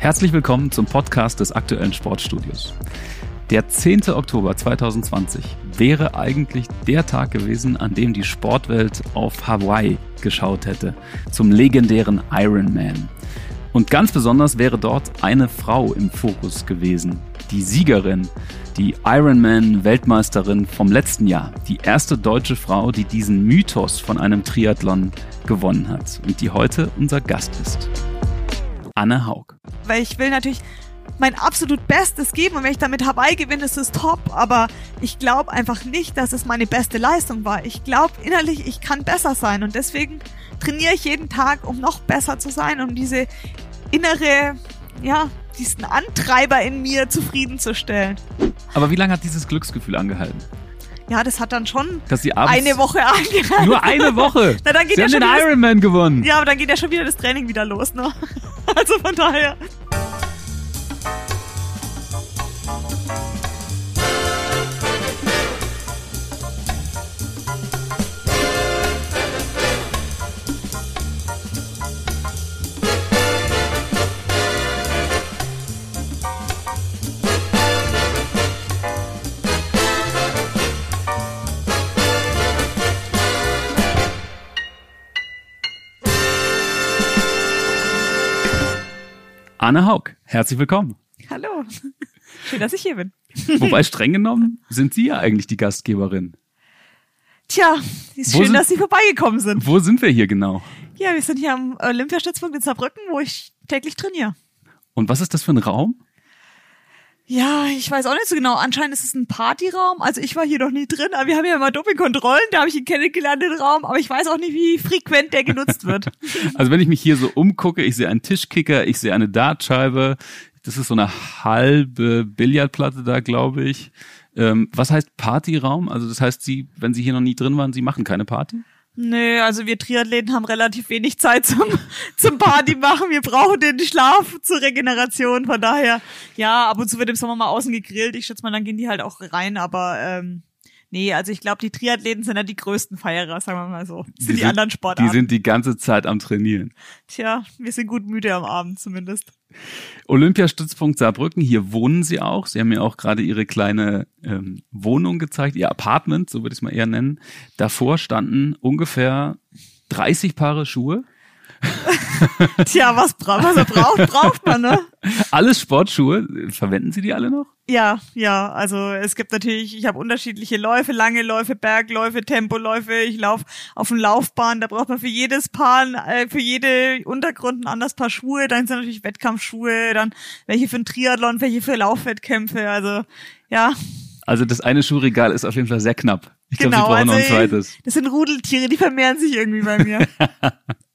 Herzlich willkommen zum Podcast des aktuellen Sportstudios. Der 10. Oktober 2020 wäre eigentlich der Tag gewesen, an dem die Sportwelt auf Hawaii geschaut hätte, zum legendären Ironman. Und ganz besonders wäre dort eine Frau im Fokus gewesen, die Siegerin, die Ironman-Weltmeisterin vom letzten Jahr, die erste deutsche Frau, die diesen Mythos von einem Triathlon gewonnen hat und die heute unser Gast ist. Anne Haug. Weil ich will natürlich mein absolut Bestes geben und wenn ich damit Hawaii gewinne, ist es top. Aber ich glaube einfach nicht, dass es meine beste Leistung war. Ich glaube innerlich, ich kann besser sein und deswegen trainiere ich jeden Tag, um noch besser zu sein, um diese innere, ja, diesen Antreiber in mir zufriedenzustellen. Aber wie lange hat dieses Glücksgefühl angehalten? Ja, das hat dann schon Dass sie abends eine Woche angehalten. Nur eine Woche. Na, dann geht sie ja haben schon den Ironman gewonnen. Ja, aber dann geht ja schon wieder das Training wieder los, ne? Also von daher. Anne Haug, herzlich willkommen. Hallo. Schön, dass ich hier bin. Wobei streng genommen sind Sie ja eigentlich die Gastgeberin. Tja, ist Wo schön, sind- dass Sie vorbeigekommen sind. Wo sind wir hier genau? Ja, wir sind hier am Olympiastützpunkt in Saarbrücken, wo ich täglich trainiere. Und was ist das für ein Raum? Ja, ich weiß auch nicht so genau. Anscheinend ist es ein Partyraum. Also ich war hier noch nie drin, aber wir haben ja immer Dopingkontrollen. Da habe ich ihn kennengelernt, den Raum. Aber ich weiß auch nicht, wie frequent der genutzt wird. Also wenn ich mich hier so umgucke, ich sehe einen Tischkicker, ich sehe eine Dartscheibe. Das ist so eine halbe Billardplatte da, glaube ich. Ähm, was heißt Partyraum? Also das heißt, Sie, wenn Sie hier noch nie drin waren, Sie machen keine Party? Nö, also wir Triathleten haben relativ wenig Zeit zum, zum Party machen. Wir brauchen den Schlaf zur Regeneration. Von daher, ja, ab und zu wird im Sommer mal außen gegrillt. Ich schätze mal, dann gehen die halt auch rein. Aber ähm, nee, also ich glaube, die Triathleten sind ja die größten Feierer, sagen wir mal so. Das sind die, anderen Sportarten. Die sind die ganze Zeit am Trainieren. Tja, wir sind gut müde am Abend zumindest. Olympiastützpunkt Saarbrücken, hier wohnen Sie auch. Sie haben mir auch gerade Ihre kleine ähm, Wohnung gezeigt, Ihr Apartment, so würde ich es mal eher nennen. Davor standen ungefähr 30 Paare Schuhe. Tja, was, bra was braucht, braucht man, ne? Alles Sportschuhe. Verwenden Sie die alle noch? Ja, ja, also es gibt natürlich, ich habe unterschiedliche Läufe, lange Läufe, Bergläufe, Tempoläufe. Ich laufe auf dem Laufbahn, da braucht man für jedes Paar, äh, für jede Untergrund ein anderes Paar Schuhe. Dann sind natürlich Wettkampfschuhe, dann welche für ein Triathlon, welche für Laufwettkämpfe. Also ja, Also das eine Schuhregal ist auf jeden Fall sehr knapp. Ich glaube, genau. Sie brauchen noch ein also, zweites. Das sind Rudeltiere, die vermehren sich irgendwie bei mir.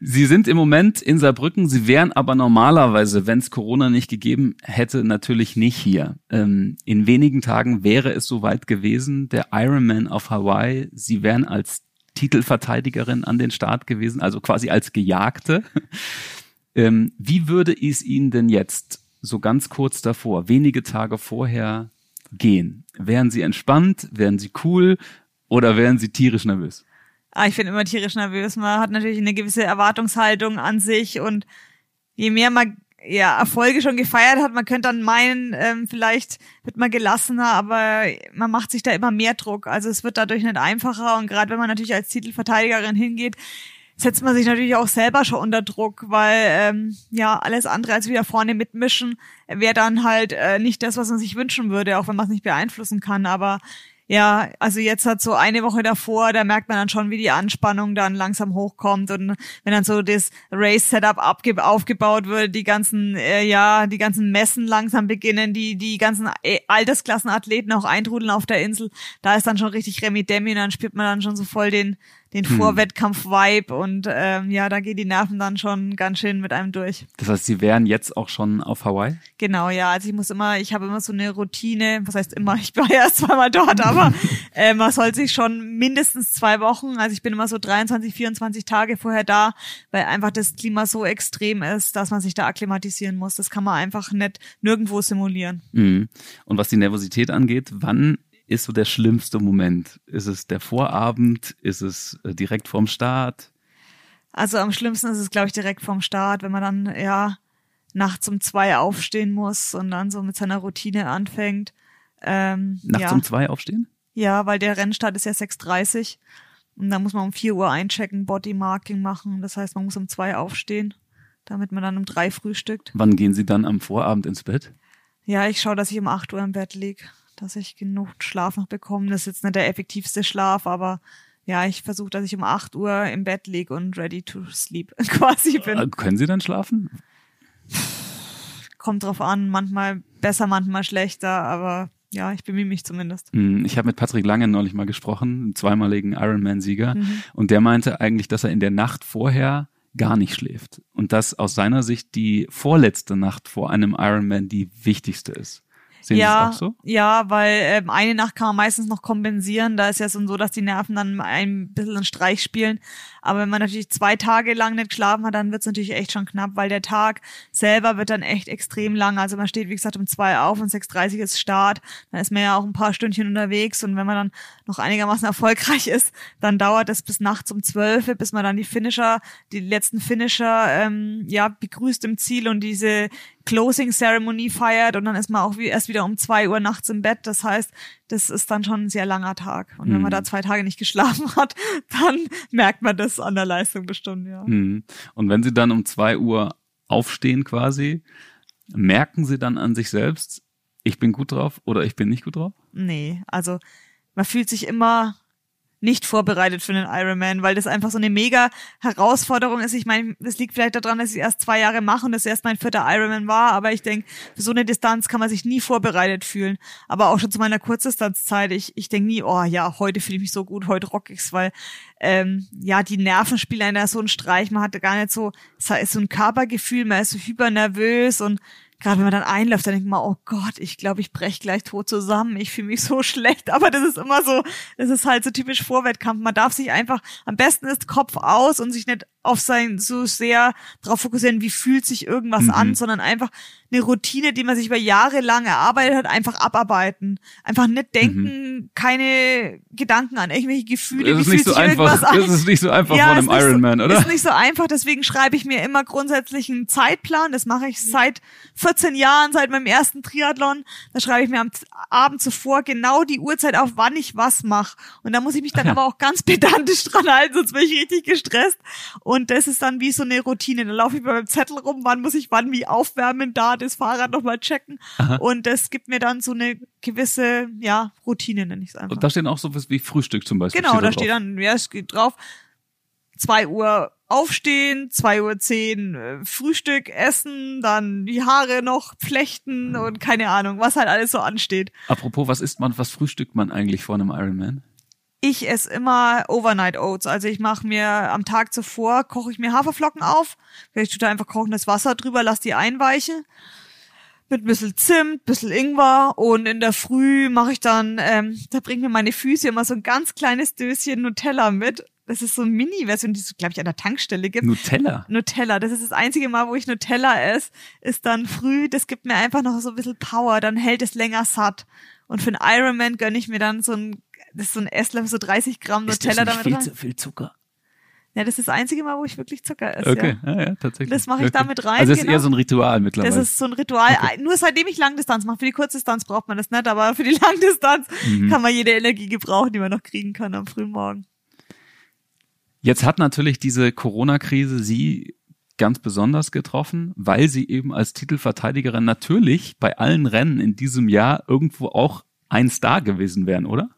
Sie sind im Moment in Saarbrücken, Sie wären aber normalerweise, wenn es Corona nicht gegeben hätte, natürlich nicht hier. Ähm, in wenigen Tagen wäre es soweit gewesen, der Ironman auf Hawaii. Sie wären als Titelverteidigerin an den Start gewesen, also quasi als Gejagte. Ähm, wie würde es Ihnen denn jetzt so ganz kurz davor, wenige Tage vorher gehen? Wären Sie entspannt? Wären Sie cool? Oder wären Sie tierisch nervös? Ah, ich bin immer tierisch nervös. Man hat natürlich eine gewisse Erwartungshaltung an sich und je mehr man ja, Erfolge schon gefeiert hat, man könnte dann meinen, ähm, vielleicht wird man gelassener, aber man macht sich da immer mehr Druck. Also es wird dadurch nicht einfacher und gerade wenn man natürlich als Titelverteidigerin hingeht, setzt man sich natürlich auch selber schon unter Druck, weil ähm, ja alles andere als wieder vorne mitmischen wäre dann halt äh, nicht das, was man sich wünschen würde, auch wenn man es nicht beeinflussen kann. Aber ja, also jetzt hat so eine Woche davor, da merkt man dann schon, wie die Anspannung dann langsam hochkommt und wenn dann so das Race-Setup aufgebaut wird, die ganzen, äh, ja, die ganzen Messen langsam beginnen, die die ganzen äh, Altersklassenathleten auch eintrudeln auf der Insel, da ist dann schon richtig Remi-Demi und dann spürt man dann schon so voll den den Vorwettkampf-Vibe und ähm, ja, da geht die Nerven dann schon ganz schön mit einem durch. Das heißt, Sie wären jetzt auch schon auf Hawaii? Genau, ja. Also ich muss immer, ich habe immer so eine Routine, was heißt immer, ich war ja erst zweimal dort, aber äh, man soll sich schon mindestens zwei Wochen, also ich bin immer so 23, 24 Tage vorher da, weil einfach das Klima so extrem ist, dass man sich da akklimatisieren muss. Das kann man einfach nicht nirgendwo simulieren. Mhm. Und was die Nervosität angeht, wann ist so der schlimmste Moment? Ist es der Vorabend? Ist es äh, direkt vorm Start? Also am schlimmsten ist es, glaube ich, direkt vom Start, wenn man dann, ja, nachts um zwei aufstehen muss und dann so mit seiner Routine anfängt. Ähm, Nachts ja. um zwei aufstehen? Ja, weil der Rennstart ist ja 6.30 und da muss man um 4 Uhr einchecken, Bodymarking machen. Das heißt, man muss um zwei aufstehen, damit man dann um drei frühstückt. Wann gehen Sie dann am Vorabend ins Bett? Ja, ich schaue, dass ich um 8 Uhr im Bett lieg, dass ich genug Schlaf noch bekomme. Das ist jetzt nicht der effektivste Schlaf, aber ja, ich versuche, dass ich um 8 Uhr im Bett lieg und ready to sleep quasi bin. Äh, Können Sie dann schlafen? Kommt drauf an, manchmal besser, manchmal schlechter, aber ja, ich bemühe mich zumindest. Hm, Ich habe mit Patrick Lange neulich mal gesprochen, einem zweimaligen Ironman-Sieger, Mhm. und der meinte eigentlich, dass er in der Nacht vorher gar nicht schläft und dass aus seiner Sicht die vorletzte Nacht vor einem Ironman die wichtigste ist. Sehen ja, Sie es auch so? ja, weil ähm, eine Nacht kann man meistens noch kompensieren. Da ist ja so, dass die Nerven dann ein bisschen einen Streich spielen. Aber wenn man natürlich zwei Tage lang nicht geschlafen hat, dann wird es natürlich echt schon knapp, weil der Tag selber wird dann echt extrem lang. Also man steht, wie gesagt, um zwei auf und 6.30 ist Start. Dann ist man ja auch ein paar Stündchen unterwegs und wenn man dann noch einigermaßen erfolgreich ist, dann dauert es bis nachts um zwölf, bis man dann die Finisher, die letzten Finisher, ähm, ja, begrüßt im Ziel und diese Closing-Ceremonie feiert und dann ist man auch wie, erst wieder um zwei Uhr nachts im Bett. Das heißt, das ist dann schon ein sehr langer Tag. Und wenn Mhm. man da zwei Tage nicht geschlafen hat, dann merkt man das an der Leistung bestimmt, ja. Hm. Und wenn Sie dann um zwei Uhr aufstehen quasi, merken Sie dann an sich selbst, ich bin gut drauf oder ich bin nicht gut drauf? Nee, also man fühlt sich immer nicht vorbereitet für einen Ironman, weil das einfach so eine mega Herausforderung ist. Ich meine, das liegt vielleicht daran, dass ich erst zwei Jahre mache und das erst mein vierter Ironman war, aber ich denke, für so eine Distanz kann man sich nie vorbereitet fühlen. Aber auch schon zu meiner Kurzdistanzzeit, ich, ich denke nie, oh ja, heute fühle ich mich so gut, heute rock ich's, weil ähm, ja, die Nerven spielen einer so einen Streich, man hatte gar nicht so, es ist so ein Körpergefühl, man ist so hypernervös und gerade wenn man dann einläuft, dann denkt man, oh Gott, ich glaube, ich brech gleich tot zusammen, ich fühle mich so schlecht. Aber das ist immer so, das ist halt so typisch Vorwettkampf. Man darf sich einfach, am besten ist Kopf aus und sich nicht auf sein so sehr darauf fokussieren, wie fühlt sich irgendwas Mhm. an, sondern einfach eine Routine, die man sich über Jahre lang erarbeitet hat, einfach abarbeiten. Einfach nicht denken, keine Gedanken an irgendwelche Gefühle. Das wie ist nicht fühlt so sich irgendwas einfach, an. das ist nicht so einfach Ja, von einem Ironman, so, oder? Ist nicht so einfach, deswegen schreibe ich mir immer grundsätzlich einen Zeitplan. Das mache ich seit 14 Jahren, seit meinem ersten Triathlon. Da schreibe ich mir am Abend zuvor genau die Uhrzeit auf, wann ich was mache. Und da muss ich mich dann ja. aber auch ganz pedantisch dran halten, sonst bin ich richtig gestresst. Und das ist dann wie so eine Routine. Da laufe ich bei meinem Zettel rum, wann muss ich wann wie aufwärmen, da das Fahrrad nochmal checken. Und das gibt mir dann so eine gewisse, ja, Routine, nenne ich es einfach. Und da stehen auch so was wie Frühstück zum Beispiel. Genau, da drauf. steht dann, ja, es geht drauf, zwei Uhr aufstehen, zwei Uhr zehn äh, Frühstück essen, dann die Haare noch flechten und keine Ahnung, was halt alles so ansteht. Apropos, was isst man, was frühstückt man eigentlich vor einem Ironman? Ich esse immer Overnight Oats. Also ich mache mir am Tag zuvor, koche ich mir Haferflocken auf. Ich tue da einfach kochendes Wasser drüber, lass die einweichen. Mit ein bisschen Zimt, bisschen Ingwer und in der Früh mache ich dann, ähm, da bringt mir meine Füße immer so ein ganz kleines Döschen Nutella mit. Das ist so eine Mini-Version, die es, glaube ich, an der Tankstelle gibt. Nutella. Nutella, das ist das einzige Mal, wo ich Nutella esse, ist dann früh, das gibt mir einfach noch so ein bisschen Power, dann hält es länger satt. Und für einen Ironman gönne ich mir dann so ein, das ist so ein Esslöffel, so 30 Gramm Nutella damit viel rein. zu viel Zucker? Ja, das ist das einzige Mal, wo ich wirklich Zucker esse. Okay, Ja. ja, ja, tatsächlich. Das mache ich okay. damit rein, Also das ist genau. eher so ein Ritual mittlerweile. Das ist so ein Ritual. Nur seitdem ich Langdistanz mache. Für die Kurzdistanz braucht man das nicht, aber für die Langdistanz Mhm. kann man jede Energie gebrauchen, die man noch kriegen kann am frühen Morgen. Jetzt hat natürlich diese Corona-Krise Sie ganz besonders getroffen, weil Sie eben als Titelverteidigerin natürlich bei allen Rennen in diesem Jahr irgendwo auch ein Star gewesen wären, oder?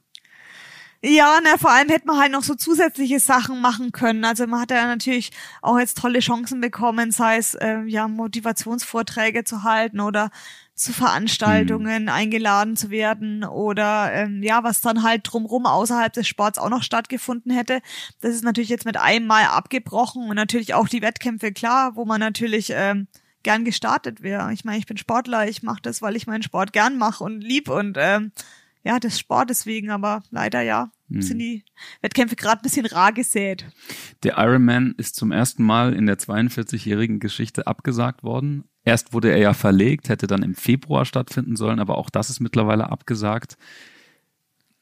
Ja, na, vor allem hätte man halt noch so zusätzliche Sachen machen können. Also man hat ja natürlich auch jetzt tolle Chancen bekommen, sei es äh, ja Motivationsvorträge zu halten oder zu Veranstaltungen eingeladen zu werden oder ähm, ja, was dann halt drumrum außerhalb des Sports auch noch stattgefunden hätte. Das ist natürlich jetzt mit einem Mal abgebrochen und natürlich auch die Wettkämpfe, klar, wo man natürlich ähm, gern gestartet wäre. Ich meine, ich bin Sportler, ich mache das, weil ich meinen Sport gern mache und lieb und ähm, ja, des Sportes wegen, aber leider ja, sind die Wettkämpfe gerade ein bisschen rar gesät. Der Ironman ist zum ersten Mal in der 42-jährigen Geschichte abgesagt worden. Erst wurde er ja verlegt, hätte dann im Februar stattfinden sollen, aber auch das ist mittlerweile abgesagt.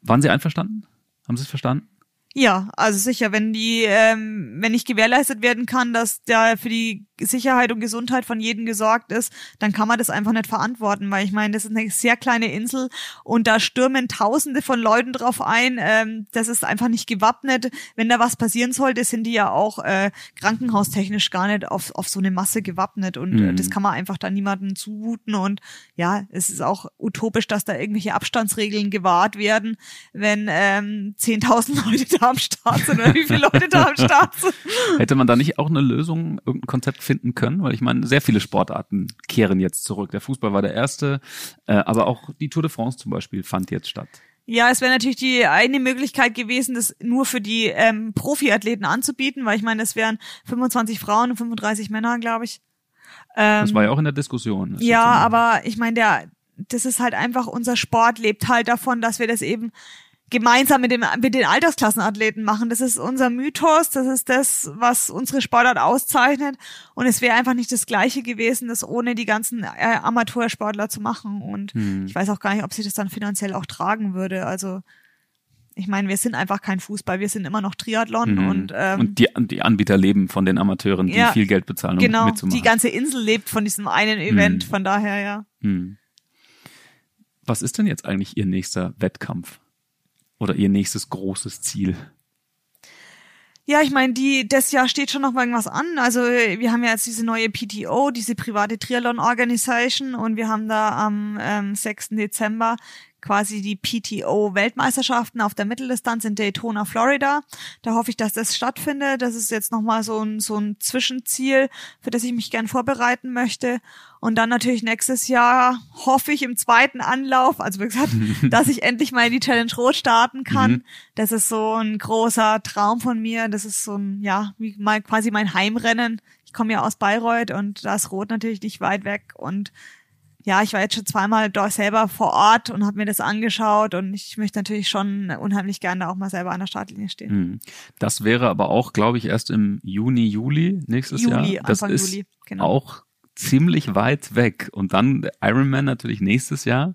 Waren Sie einverstanden? Haben Sie es verstanden? Ja, also sicher, wenn die, ähm, wenn nicht gewährleistet werden kann, dass da für die Sicherheit und Gesundheit von jedem gesorgt ist, dann kann man das einfach nicht verantworten, weil ich meine, das ist eine sehr kleine Insel und da stürmen Tausende von Leuten drauf ein. Ähm, das ist einfach nicht gewappnet. Wenn da was passieren sollte, sind die ja auch äh, krankenhaustechnisch gar nicht auf, auf so eine Masse gewappnet und äh, Mhm. das kann man einfach da niemandem zumuten und ja, es ist auch utopisch, dass da irgendwelche Abstandsregeln gewahrt werden, wenn ähm, 10.000 Leute da am Start sind oder wie viele Leute da am Start sind. Hätte man da nicht auch eine Lösung, irgendein Konzept finden können? Weil ich meine, sehr viele Sportarten kehren jetzt zurück. Der Fußball war der erste, äh, aber auch die Tour de France zum Beispiel fand jetzt statt. Ja, es wäre natürlich die eine Möglichkeit gewesen, das nur für die ähm, Profiathleten anzubieten, weil ich meine, es wären 25 Frauen und 35 Männer, glaube ich. Ähm, Das war ja auch in der Diskussion. Das ja, aber ich meine, der, das ist halt einfach, unser Sport lebt halt davon, dass wir das eben gemeinsam mit, dem, mit den Altersklassenathleten machen. Das ist unser Mythos, das ist das, was unsere Sportart auszeichnet. Und es wäre einfach nicht das Gleiche gewesen, das ohne die ganzen äh, Amateursportler zu machen. Und Hm. ich weiß auch gar nicht, ob sich das dann finanziell auch tragen würde. Also ich meine, wir sind einfach kein Fußball, wir sind immer noch Triathlon Mhm. und, ähm, und die, die Anbieter leben von den Amateuren, die Ja, viel Geld bezahlen, um genau, mitzumachen. die ganze Insel lebt von diesem einen Event, Mhm. von daher ja. Hm. Was ist denn jetzt eigentlich Ihr nächster Wettkampf? Oder Ihr nächstes großes Ziel? Ja, ich meine, die das Jahr steht schon noch mal irgendwas an. Also wir haben ja jetzt diese neue PTO, diese private Triathlon Organisation und wir haben da am ähm, 6. Dezember quasi die PTO Weltmeisterschaften auf der Mitteldistanz in Daytona, Florida. Da hoffe ich, dass das stattfindet. Das ist jetzt noch mal so ein so ein Zwischenziel, für das ich mich gern vorbereiten möchte. Und dann natürlich nächstes Jahr hoffe ich im zweiten Anlauf, also wie gesagt, dass ich endlich mal in die Challenge Rot starten kann. Mhm. Das ist so ein großer Traum von mir. Das ist so ein, ja, wie mal quasi mein Heimrennen. Ich komme ja aus Bayreuth und da ist Rot natürlich nicht weit weg. Und ja, ich war jetzt schon zweimal dort selber vor Ort und habe mir das angeschaut und ich möchte natürlich schon unheimlich gerne auch mal selber an der Startlinie stehen. Hm. Das wäre aber auch, glaube ich, erst im Juni, Juli nächstes Juli, Jahr. Das Anfang ist Juli, genau. auch ziemlich weit weg. Und dann Ironman natürlich nächstes Jahr.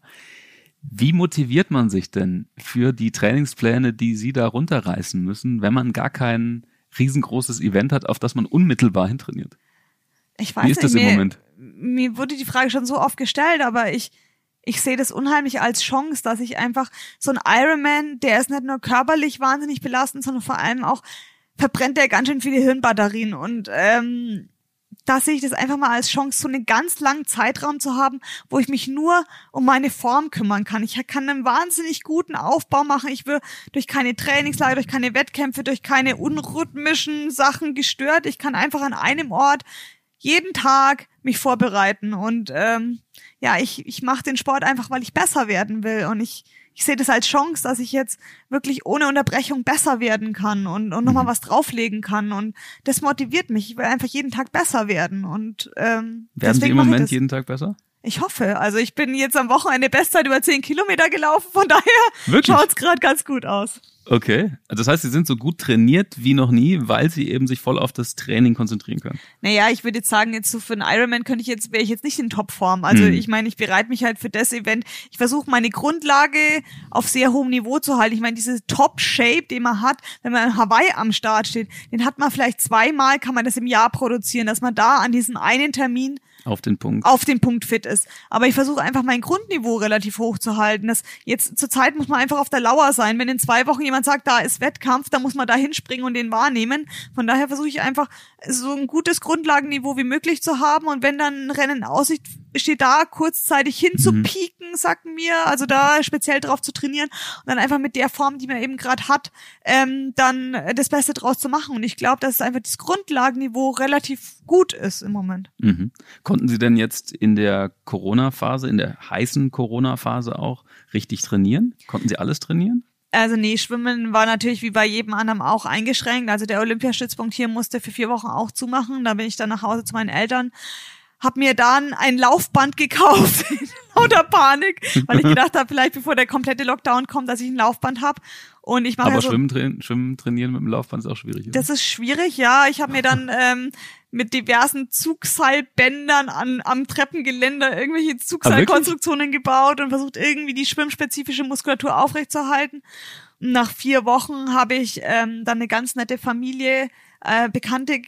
Wie motiviert man sich denn für die Trainingspläne, die Sie da runterreißen müssen, wenn man gar kein riesengroßes Event hat, auf das man unmittelbar hintrainiert? Ich weiß Wie ist das nicht, im mir, Moment? Mir wurde die Frage schon so oft gestellt, aber ich, ich sehe das unheimlich als Chance, dass ich einfach so ein Ironman, der ist nicht nur körperlich wahnsinnig belastend, sondern vor allem auch verbrennt der ganz schön viele Hirnbatterien und ähm, da sehe ich das einfach mal als Chance, so einen ganz langen Zeitraum zu haben, wo ich mich nur um meine Form kümmern kann. Ich kann einen wahnsinnig guten Aufbau machen. Ich will durch keine Trainingslager, durch keine Wettkämpfe, durch keine unrhythmischen Sachen gestört. Ich kann einfach an einem Ort jeden Tag mich vorbereiten und ähm, ja, ich, ich mache den Sport einfach, weil ich besser werden will und ich, ich sehe das als Chance, dass ich jetzt wirklich ohne Unterbrechung besser werden kann und, und nochmal Mhm. was drauflegen kann und das motiviert mich. Ich will einfach jeden Tag besser werden und ähm, Werden Sie im Moment jeden Tag besser? Ich hoffe. Also ich bin jetzt am Wochenende Bestzeit über 10 Kilometer gelaufen, von daher Wirklich? schaut's gerade ganz gut aus. Okay. Also Das heißt, Sie sind so gut trainiert wie noch nie, weil Sie eben sich voll auf das Training konzentrieren können. Naja, ich würde jetzt sagen, jetzt so für einen Ironman könnte ich jetzt, wäre ich jetzt nicht in Topform. Also Hm. ich meine, ich bereite mich halt für das Event. Ich versuche meine Grundlage auf sehr hohem Niveau zu halten. Ich meine, diese Top-Shape, den man hat, wenn man in Hawaii am Start steht, den hat man vielleicht zweimal, kann man das im Jahr produzieren, dass man da an diesem einen Termin Auf den Punkt. auf den Punkt fit ist. Aber ich versuche einfach mein Grundniveau relativ hoch zu halten. Das jetzt zur Zeit muss man einfach auf der Lauer sein. Wenn in zwei Wochen jemand sagt, da ist Wettkampf, dann muss man da hinspringen und den wahrnehmen. Von daher versuche ich einfach so ein gutes Grundlagenniveau wie möglich zu haben. Und wenn dann ein Rennen in Aussicht steht, da kurzzeitig hin zu Mhm. sagt mir, also da speziell drauf zu trainieren und dann einfach mit der Form, die man eben gerade hat, ähm, dann das Beste draus zu machen. Und ich glaube, dass einfach das Grundlagenniveau relativ gut ist im Moment. Mhm. Konnten Sie denn jetzt in der Corona-Phase, in der heißen Corona-Phase auch richtig trainieren? Konnten Sie alles trainieren? Also nee, Schwimmen war natürlich wie bei jedem anderen auch eingeschränkt. Also der Olympiastützpunkt hier musste für vier Wochen auch zumachen. Da bin ich dann nach Hause zu meinen Eltern. Hab mir dann ein Laufband gekauft, in lauter Panik, weil ich gedacht habe, vielleicht bevor der komplette Lockdown kommt, dass ich ein Laufband hab. Und ich mache Aber ja so, Schwimmen, train Schwimmen trainieren mit dem Laufband ist auch schwierig. oder? das ist schwierig, ja. Ich habe mir dann ähm, mit diversen Zugseilbändern an, am Treppengeländer irgendwelche Zugseilkonstruktionen gebaut und versucht irgendwie die schwimmspezifische Muskulatur aufrechtzuerhalten. Und nach vier Wochen habe ich ähm, dann eine ganz nette Familie äh, Bekannte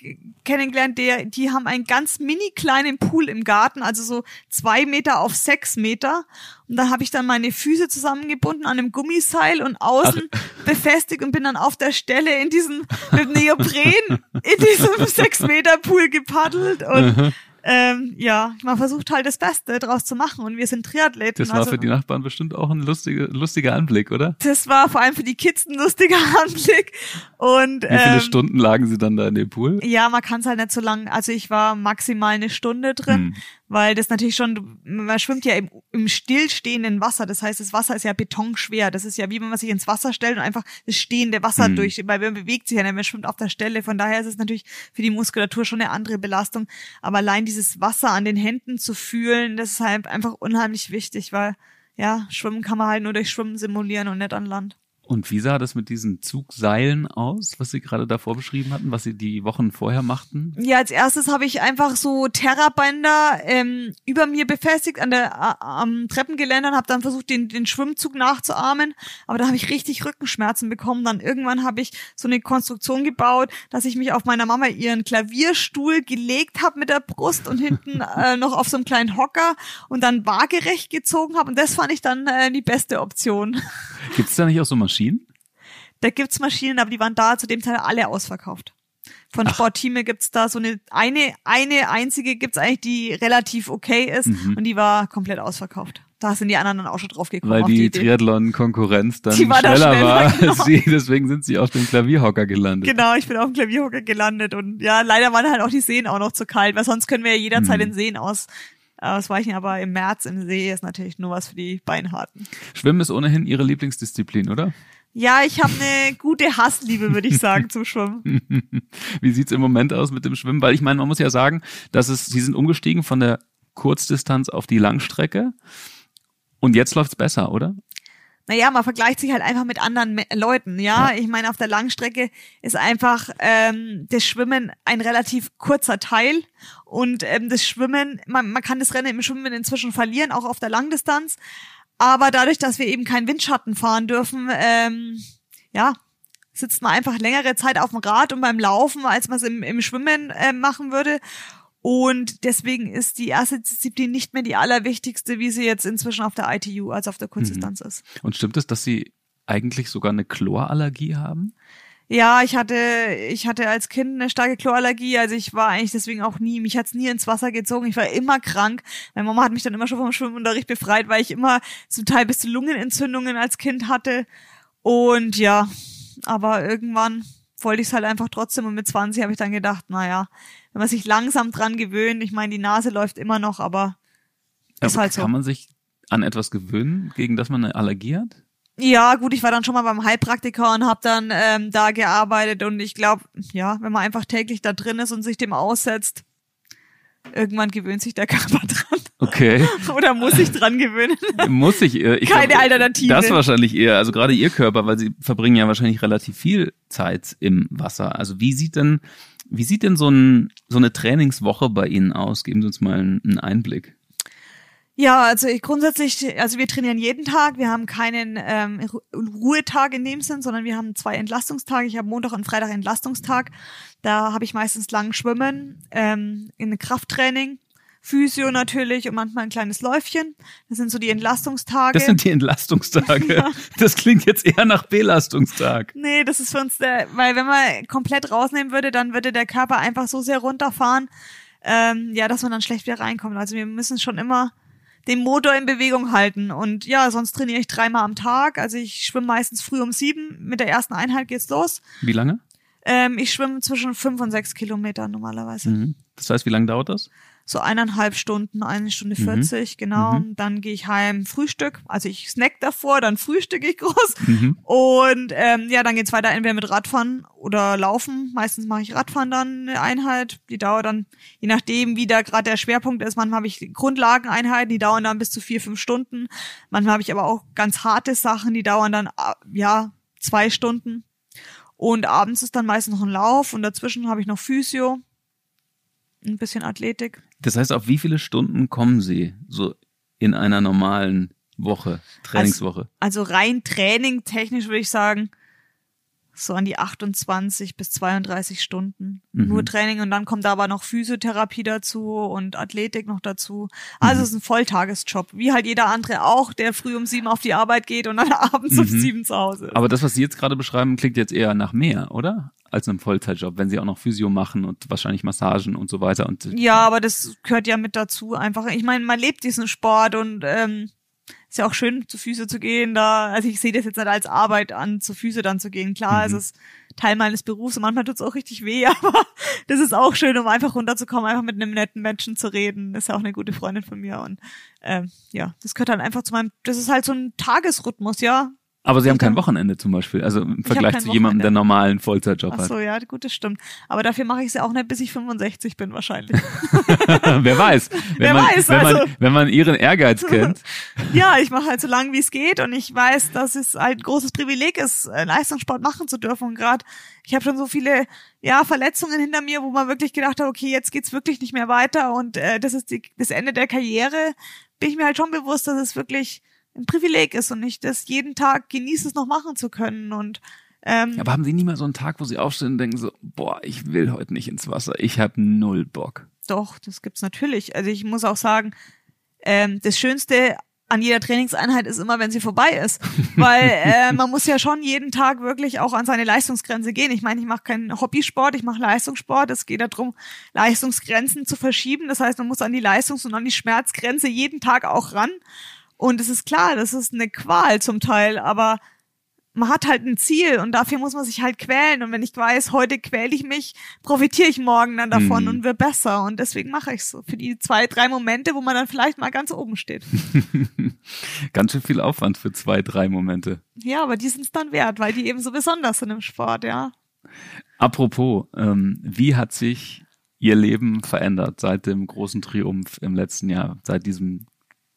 kennengelernt, der, die haben einen ganz mini kleinen Pool im Garten, also so zwei Meter auf sechs Meter. Und da habe ich dann meine Füße zusammengebunden an einem Gummiseil und außen Ach. befestigt und bin dann auf der Stelle in diesem mit Neopren in diesem sechs Meter Pool gepaddelt und ähm, ja, man versucht halt das Beste draus zu machen und wir sind Triathleten. Das war also, für die Nachbarn bestimmt auch ein lustiger, lustiger Anblick, oder? Das war vor allem für die Kids ein lustiger Anblick. Und, Wie viele ähm, Stunden lagen sie dann da in dem Pool? Ja, man kann es halt nicht so lang. Also ich war maximal eine Stunde drin. Hm weil das natürlich schon, man schwimmt ja im, im stillstehenden Wasser, das heißt, das Wasser ist ja betonschwer, das ist ja wie wenn man sich ins Wasser stellt und einfach das stehende Wasser mhm. durch, weil man bewegt sich ja nicht, man schwimmt auf der Stelle, von daher ist es natürlich für die Muskulatur schon eine andere Belastung, aber allein dieses Wasser an den Händen zu fühlen, das ist halt einfach unheimlich wichtig, weil ja, Schwimmen kann man halt nur durch Schwimmen simulieren und nicht an Land. Und wie sah das mit diesen Zugseilen aus, was Sie gerade davor beschrieben hatten, was Sie die Wochen vorher machten? Ja, als erstes habe ich einfach so Terrabänder ähm, über mir befestigt an der am Treppengeländer und habe dann versucht, den, den Schwimmzug nachzuahmen. Aber da habe ich richtig Rückenschmerzen bekommen. Dann irgendwann habe ich so eine Konstruktion gebaut, dass ich mich auf meiner Mama ihren Klavierstuhl gelegt habe mit der Brust und hinten äh, noch auf so einem kleinen Hocker und dann waagerecht gezogen habe. Und das fand ich dann äh, die beste Option. Gibt es da nicht auch so Maschinen? Maschinen? Da gibt's Maschinen, aber die waren da zu dem Teil alle ausverkauft. Von Sportteam gibt's da so eine, eine, eine einzige gibt's eigentlich, die relativ okay ist mhm. und die war komplett ausverkauft. Da sind die anderen dann auch schon drauf gekommen. Weil die, die Triathlon-Konkurrenz dann schneller, da schneller, war genau. sie, deswegen sind sie auf dem Klavierhocker gelandet. Genau, ich bin auf dem Klavierhocker gelandet und ja, leider waren halt auch die Seen auch noch zu kalt, weil sonst können wir ja jederzeit mhm. in Seen aus, ausweichen, aber im März im See ist natürlich nur was für die Beinharten. Schwimmen ist ohnehin ihre Lieblingsdisziplin, oder? Ja, ich habe eine gute Hassliebe, würde ich sagen, zum Schwimmen. Wie sieht's im Moment aus mit dem Schwimmen? Weil ich meine, man muss ja sagen, dass es, sie sind umgestiegen von der Kurzdistanz auf die Langstrecke und jetzt läuft's besser, oder? Naja, man vergleicht sich halt einfach mit anderen Leuten, ja. Ich meine, auf der Langstrecke ist einfach ähm, das Schwimmen ein relativ kurzer Teil und ähm, das Schwimmen, man, man kann das Rennen im Schwimmen inzwischen verlieren, auch auf der Langdistanz. Aber dadurch, dass wir eben keinen Windschatten fahren dürfen, ähm, ja, sitzt man einfach längere Zeit auf dem Rad und beim Laufen, als man es im, im Schwimmen äh, machen würde. Und deswegen ist die erste Disziplin nicht mehr die allerwichtigste, wie sie jetzt inzwischen auf der ITU, also auf der Kurzdistanz mhm. ist. Und stimmt es, dass Sie eigentlich sogar eine Chlorallergie haben? Ja, ich hatte, ich hatte als Kind eine starke Chlorallergie, also ich war eigentlich deswegen auch nie, mich hat's nie ins Wasser gezogen, ich war immer krank. Meine Mama hat mich dann immer schon vom Schwimmunterricht befreit, weil ich immer zum Teil bis zu Lungenentzündungen als Kind hatte. Und ja, aber irgendwann wollte ich es halt einfach trotzdem und mit 20 habe ich dann gedacht, naja, wenn man sich langsam dran gewöhnt, ich meine, die Nase läuft immer noch, aber ist aber halt so. Kann man sich an etwas gewöhnen, gegen das man eine Allergie hat? Ja, gut, ich war dann schon mal beim Heilpraktiker und habe dann ähm, da gearbeitet und ich glaube, ja, wenn man einfach täglich da drin ist und sich dem aussetzt, irgendwann gewöhnt sich der Körper dran. Okay. Oder muss sich dran gewöhnen? muss ich, äh, ich Keine glaub, Alternative. Das wahrscheinlich eher, also gerade ihr Körper, weil sie verbringen ja wahrscheinlich relativ viel Zeit im Wasser. Also wie sieht denn, wie sieht denn so, ein, so eine Trainingswoche bei Ihnen aus? Geben Sie uns mal einen Einblick. Ja, also ich grundsätzlich, also wir trainieren jeden Tag. Wir haben keinen ähm, Ruhetag in dem Sinn, sondern wir haben zwei Entlastungstage. Ich habe Montag und Freitag Entlastungstag. Da habe ich meistens lang Schwimmen, ähm, in Krafttraining. Physio natürlich und manchmal ein kleines Läufchen. Das sind so die Entlastungstage. Das sind die Entlastungstage. ja. Das klingt jetzt eher nach Belastungstag. Nee, das ist für uns der, weil wenn man komplett rausnehmen würde, dann würde der Körper einfach so sehr runterfahren, ähm, ja, dass man dann schlecht wieder reinkommt. Also wir müssen schon immer den Motor in Bewegung halten. Und ja, sonst trainiere ich dreimal am Tag. Also ich schwimme meistens früh um sieben. Mit der ersten Einheit geht's los. Wie lange? Ähm, ich schwimme zwischen fünf und sechs Kilometer normalerweise. Mhm. Das heißt, wie lange dauert das? So eineinhalb Stunden, eine Stunde mhm. vierzig, mhm. genau. Mhm. Dann gehe ich heim, Frühstück. Also ich snack davor, dann frühstücke ich groß. Mhm. Und ähm, ja, dann geht's weiter entweder mit Radfahren oder Laufen. Meistens mache ich Radfahren dann eine Einheit. Die dauert dann, je nachdem, wie da gerade der Schwerpunkt ist. Manchmal habe ich Grundlageneinheiten, die dauern dann bis zu vier, fünf Stunden. Manchmal habe ich aber auch ganz harte Sachen, die dauern dann ja zwei Stunden. Und abends ist dann meistens noch ein Lauf und dazwischen habe ich noch Physio, ein bisschen Athletik. Das heißt, auf wie viele Stunden kommen Sie so in einer normalen Woche, Trainingswoche? Also, also rein Training technisch würde ich sagen, so an die 28 bis 32 Stunden. Mhm. Nur Training und dann kommt da aber noch Physiotherapie dazu und Athletik noch dazu. Also mhm. es ist ein Volltagesjob, wie halt jeder andere auch, der früh um sieben auf die Arbeit geht und dann abends mhm. um sieben zu Hause ist. Aber das, was Sie jetzt gerade beschreiben, klingt jetzt eher nach mehr, oder? Als einem Vollzeitjob, wenn Sie auch noch Physio machen und wahrscheinlich Massagen und so weiter. Und ja, aber das gehört ja mit dazu einfach. Ich meine, man lebt diesen Sport und ähm, ist ja auch schön, zu Füße zu gehen. Da, also ich sehe das jetzt nicht als Arbeit an, zu Füße dann zu gehen. Klar, mhm. es ist Teil meines Berufs und manchmal tut's auch richtig weh, aber das ist auch schön, um einfach runterzukommen, einfach mit einem netten Menschen zu reden. Das ist ja auch eine gute Freundin von mir. Und ähm, ja, das gehört dann einfach zu meinem, das ist halt so ein Tagesrhythmus, ja. Aber sie haben kein Wochenende zum Beispiel, also im Vergleich zu jemandem, der normalen Vollzeitjob Ach so, hat. ja, gut, das stimmt. Aber dafür mache ich es ja auch nicht, bis ich 65 bin wahrscheinlich. Wer weiß. Wenn Wer man, weiß, wenn, also. man, wenn man ihren Ehrgeiz kennt. ja, ich mache halt so lange, wie es geht und ich weiß, dass es ein großes Privileg ist, äh, Leistungssport machen zu dürfen. Und gerade, ich habe schon so viele ja, Verletzungen hinter mir, wo man wirklich gedacht hat, okay, jetzt geht's wirklich nicht mehr weiter und äh, das ist die, das Ende der Karriere. Bin ich mir halt schon bewusst, dass es wirklich ein Privileg ist und nicht das jeden Tag genieße es noch machen zu können und ähm, Aber haben Sie nie mal so einen Tag, wo Sie aufstehen und denken so, boah, ich will heute nicht ins Wasser, ich habe null Bock. Doch, das gibt's natürlich. Also ich muss auch sagen, ähm, das Schönste an jeder Trainingseinheit ist immer, wenn sie vorbei ist. Weil äh, man muss ja schon jeden Tag wirklich auch an seine Leistungsgrenze gehen. Ich meine, ich mache keinen Hobbysport, ich mache Leistungssport. Es geht darum, Leistungsgrenzen zu verschieben. Das heißt, man muss an die Leistungs- und an die Schmerzgrenze jeden Tag auch ran. Und es ist klar, das ist eine Qual zum Teil, aber man hat halt ein Ziel und dafür muss man sich halt quälen. Und wenn ich weiß, heute quäle ich mich, profitiere ich morgen dann davon mm. und wird besser. Und deswegen mache ich so. Für die zwei, drei Momente, wo man dann vielleicht mal ganz oben steht. ganz schön viel Aufwand für zwei, drei Momente. Ja, aber die sind es dann wert, weil die eben so besonders sind im Sport, ja. Apropos, ähm, wie hat sich Ihr Leben verändert seit dem großen Triumph im letzten Jahr, seit diesem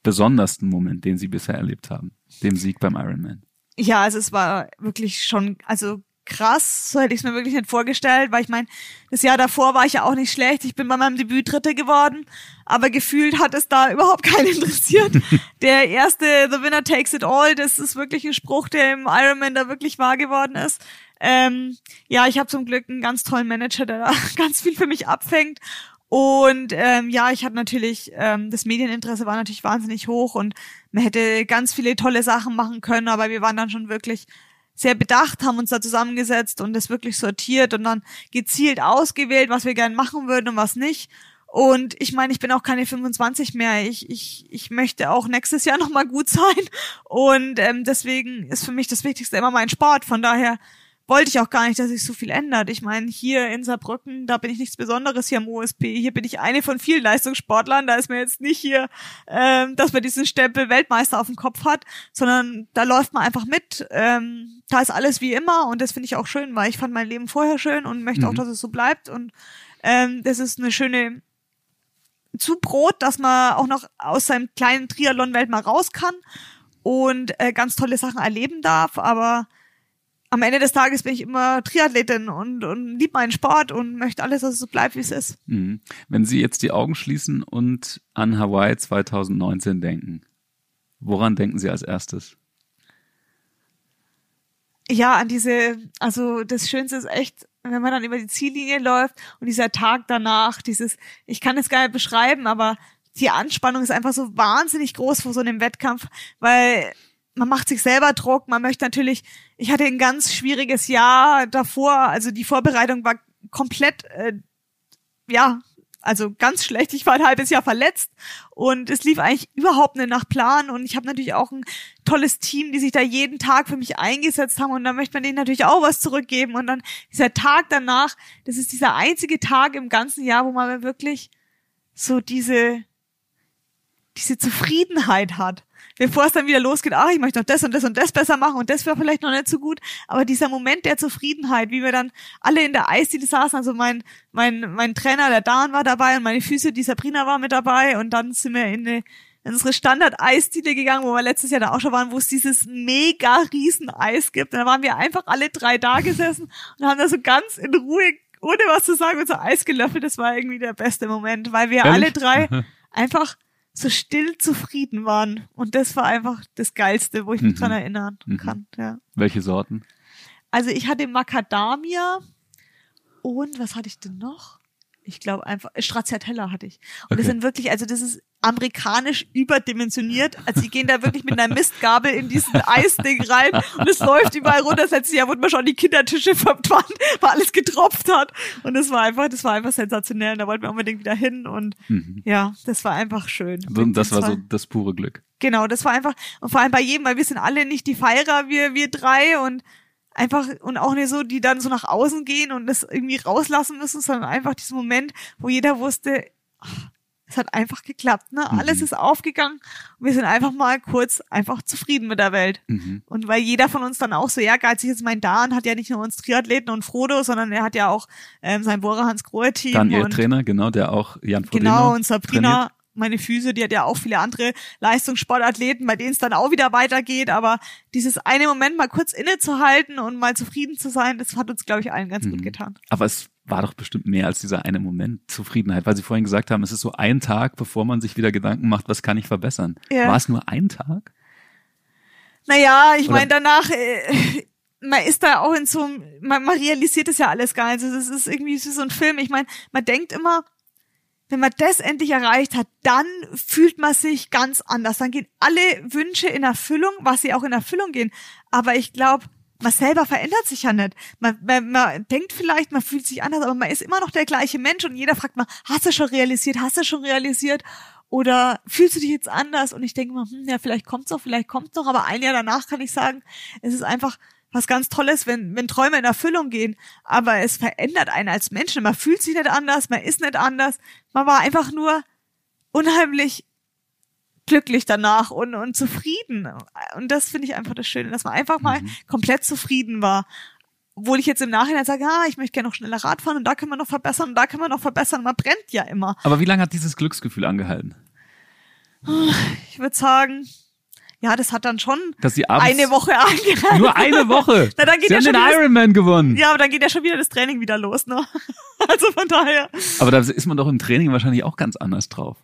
besondersten Moment, den Sie bisher erlebt haben? Dem Sieg beim Ironman? Ja, also es war wirklich schon, also krass, so hätte ich es mir wirklich nicht vorgestellt, weil ich meine, das Jahr davor war ich ja auch nicht schlecht. Ich bin bei meinem Debüt Dritte geworden, aber gefühlt hat es da überhaupt keinen interessiert. der erste The Winner Takes It All, das ist wirklich ein Spruch, der im Ironman da wirklich wahr geworden ist. Ähm, ja, ich habe zum Glück einen ganz tollen Manager, der da ganz viel für mich abfängt und ähm, ja, ich hatte natürlich, ähm, das Medieninteresse war natürlich wahnsinnig hoch und man hätte ganz viele tolle Sachen machen können, aber wir waren dann schon wirklich sehr bedacht, haben uns da zusammengesetzt und das wirklich sortiert und dann gezielt ausgewählt, was wir gerne machen würden und was nicht. Und ich meine, ich bin auch keine 25 mehr. Ich, ich, ich möchte auch nächstes Jahr nochmal gut sein. Und ähm, deswegen ist für mich das Wichtigste immer mein Sport. Von daher wollte ich auch gar nicht, dass sich so viel ändert. Ich meine, hier in Saarbrücken, da bin ich nichts Besonderes hier am OSP. Hier bin ich eine von vielen Leistungssportlern. Da ist mir jetzt nicht hier, ähm, dass man diesen Stempel Weltmeister auf dem Kopf hat, sondern da läuft man einfach mit. Ähm, da ist alles wie immer und das finde ich auch schön, weil ich fand mein Leben vorher schön und möchte mhm. auch, dass es so bleibt. Und ähm, das ist eine schöne Zubrot, dass man auch noch aus seinem kleinen Triathlon-Welt mal raus kann und äh, ganz tolle Sachen erleben darf, aber am Ende des Tages bin ich immer Triathletin und, und lieb meinen Sport und möchte alles, dass es so bleibt, wie es ist. Mhm. Wenn Sie jetzt die Augen schließen und an Hawaii 2019 denken, woran denken Sie als erstes? Ja, an diese, also das Schönste ist echt, wenn man dann über die Ziellinie läuft und dieser Tag danach, dieses, ich kann es gar nicht beschreiben, aber die Anspannung ist einfach so wahnsinnig groß vor so einem Wettkampf, weil man macht sich selber Druck, man möchte natürlich, ich hatte ein ganz schwieriges Jahr davor, also die Vorbereitung war komplett, äh, ja, also ganz schlecht. Ich war ein halbes Jahr verletzt und es lief eigentlich überhaupt nicht nach Plan und ich habe natürlich auch ein tolles Team, die sich da jeden Tag für mich eingesetzt haben und da möchte man denen natürlich auch was zurückgeben und dann dieser Tag danach, das ist dieser einzige Tag im ganzen Jahr, wo man wirklich so diese diese Zufriedenheit hat bevor es dann wieder losgeht, ach, ich möchte noch das und das und das besser machen und das wäre vielleicht noch nicht so gut. Aber dieser Moment der Zufriedenheit, wie wir dann alle in der Eisdiele saßen, also mein, mein, mein Trainer, der Dan war dabei und meine Füße, die Sabrina war mit dabei und dann sind wir in eine in unsere Standard-Eisdiele gegangen, wo wir letztes Jahr da auch schon waren, wo es dieses mega riesen Eis gibt. Und da waren wir einfach alle drei da gesessen und haben da so ganz in Ruhe, ohne was zu sagen, unser Eis gelöffelt. Das war irgendwie der beste Moment, weil wir Ehrlich? alle drei einfach so still zufrieden waren. Und das war einfach das Geilste, wo ich mich Mhm. dran erinnern Mhm. kann. Ja. Welche Sorten? Also ich hatte Macadamia und was hatte ich denn noch? Ich glaube einfach, Stracciatella hatte ich. Und das Okay. sind wirklich, also das ist amerikanisch überdimensioniert. Also die gehen da wirklich mit einer Mistgabel in diesen Eisding rein und es läuft überall runter. Das letzte Jahr wurde mir schon die Kindertische verbrannt, weil alles getropft hat. Und das war einfach, das war einfach sensationell. Und da wollten wir unbedingt wieder hin und Mhm. ja, das war einfach schön. Und das war war- so das pure Glück. Genau, das war einfach, und vor allem bei jedem, weil wir sind alle nicht die Feierer, wir, wir drei und einfach, und auch nicht so, die dann so nach außen gehen und das irgendwie rauslassen müssen, sondern einfach diesen Moment, wo jeder wusste, ach, es hat einfach geklappt, ne? Mhm. Alles ist aufgegangen und wir sind einfach mal kurz einfach zufrieden mit der Welt. Mhm. Und weil jeder von uns dann auch so ehrgeizig ist, mein Dan hat ja nicht nur uns Triathleten und Frodo, sondern er hat ja auch ähm, sein Bora Hans Grohe Team Dann ihr und Trainer, genau, der auch Jan Frodeno Genau, und Sabrina. Meine Füße, die hat ja auch viele andere Leistungssportathleten, bei denen es dann auch wieder weitergeht. Aber dieses eine Moment mal kurz innezuhalten und mal zufrieden zu sein, das hat uns, glaube ich, allen ganz gut Mhm. getan. Aber es war doch bestimmt mehr als dieser eine Moment Zufriedenheit, weil Sie vorhin gesagt haben, es ist so ein Tag, bevor man sich wieder Gedanken macht, was kann ich verbessern. Ja. War es nur ein Tag? Naja, ich meine, danach, äh, man ist da auch in so einem, man, man realisiert das ja alles gar nicht. Also das ist irgendwie so ein Film. Ich meine, man denkt immer, wenn man das endlich erreicht hat, dann fühlt man sich ganz anders. Dann gehen alle Wünsche in Erfüllung, was sie auch in Erfüllung gehen. Aber ich glaube, man selber verändert sich ja nicht. Man, man, man denkt vielleicht, man fühlt sich anders, aber man ist immer noch der gleiche Mensch und jeder fragt mal, hast du schon realisiert, hast du schon realisiert? Oder fühlst du dich jetzt anders? Und ich denke mal, hm, ja, vielleicht kommt's noch, vielleicht kommt's noch, aber ein Jahr danach kann ich sagen, es ist einfach was ganz Tolles, wenn, wenn Träume in Erfüllung gehen. Aber es verändert einen als Menschen. Man fühlt sich nicht anders, man ist nicht anders. Man war einfach nur unheimlich glücklich danach und, und zufrieden. Und das finde ich einfach das Schöne, dass man einfach mal komplett zufrieden war. Obwohl ich jetzt im Nachhinein sage, ah, ich möchte gerne noch schneller Rad fahren und da können wir noch verbessern und da können wir noch verbessern. Man brennt ja immer. Aber wie lange hat dieses Glücksgefühl angehalten? Ich würde sagen, ja, das hat dann schon eine Woche angehalten. nur eine Woche. Na, dann geht Sie ja haben schon den Ironman gewonnen. Ja, aber dann geht ja schon wieder das Training wieder los, ne? Also von daher. Aber da ist man doch im Training wahrscheinlich auch ganz anders drauf.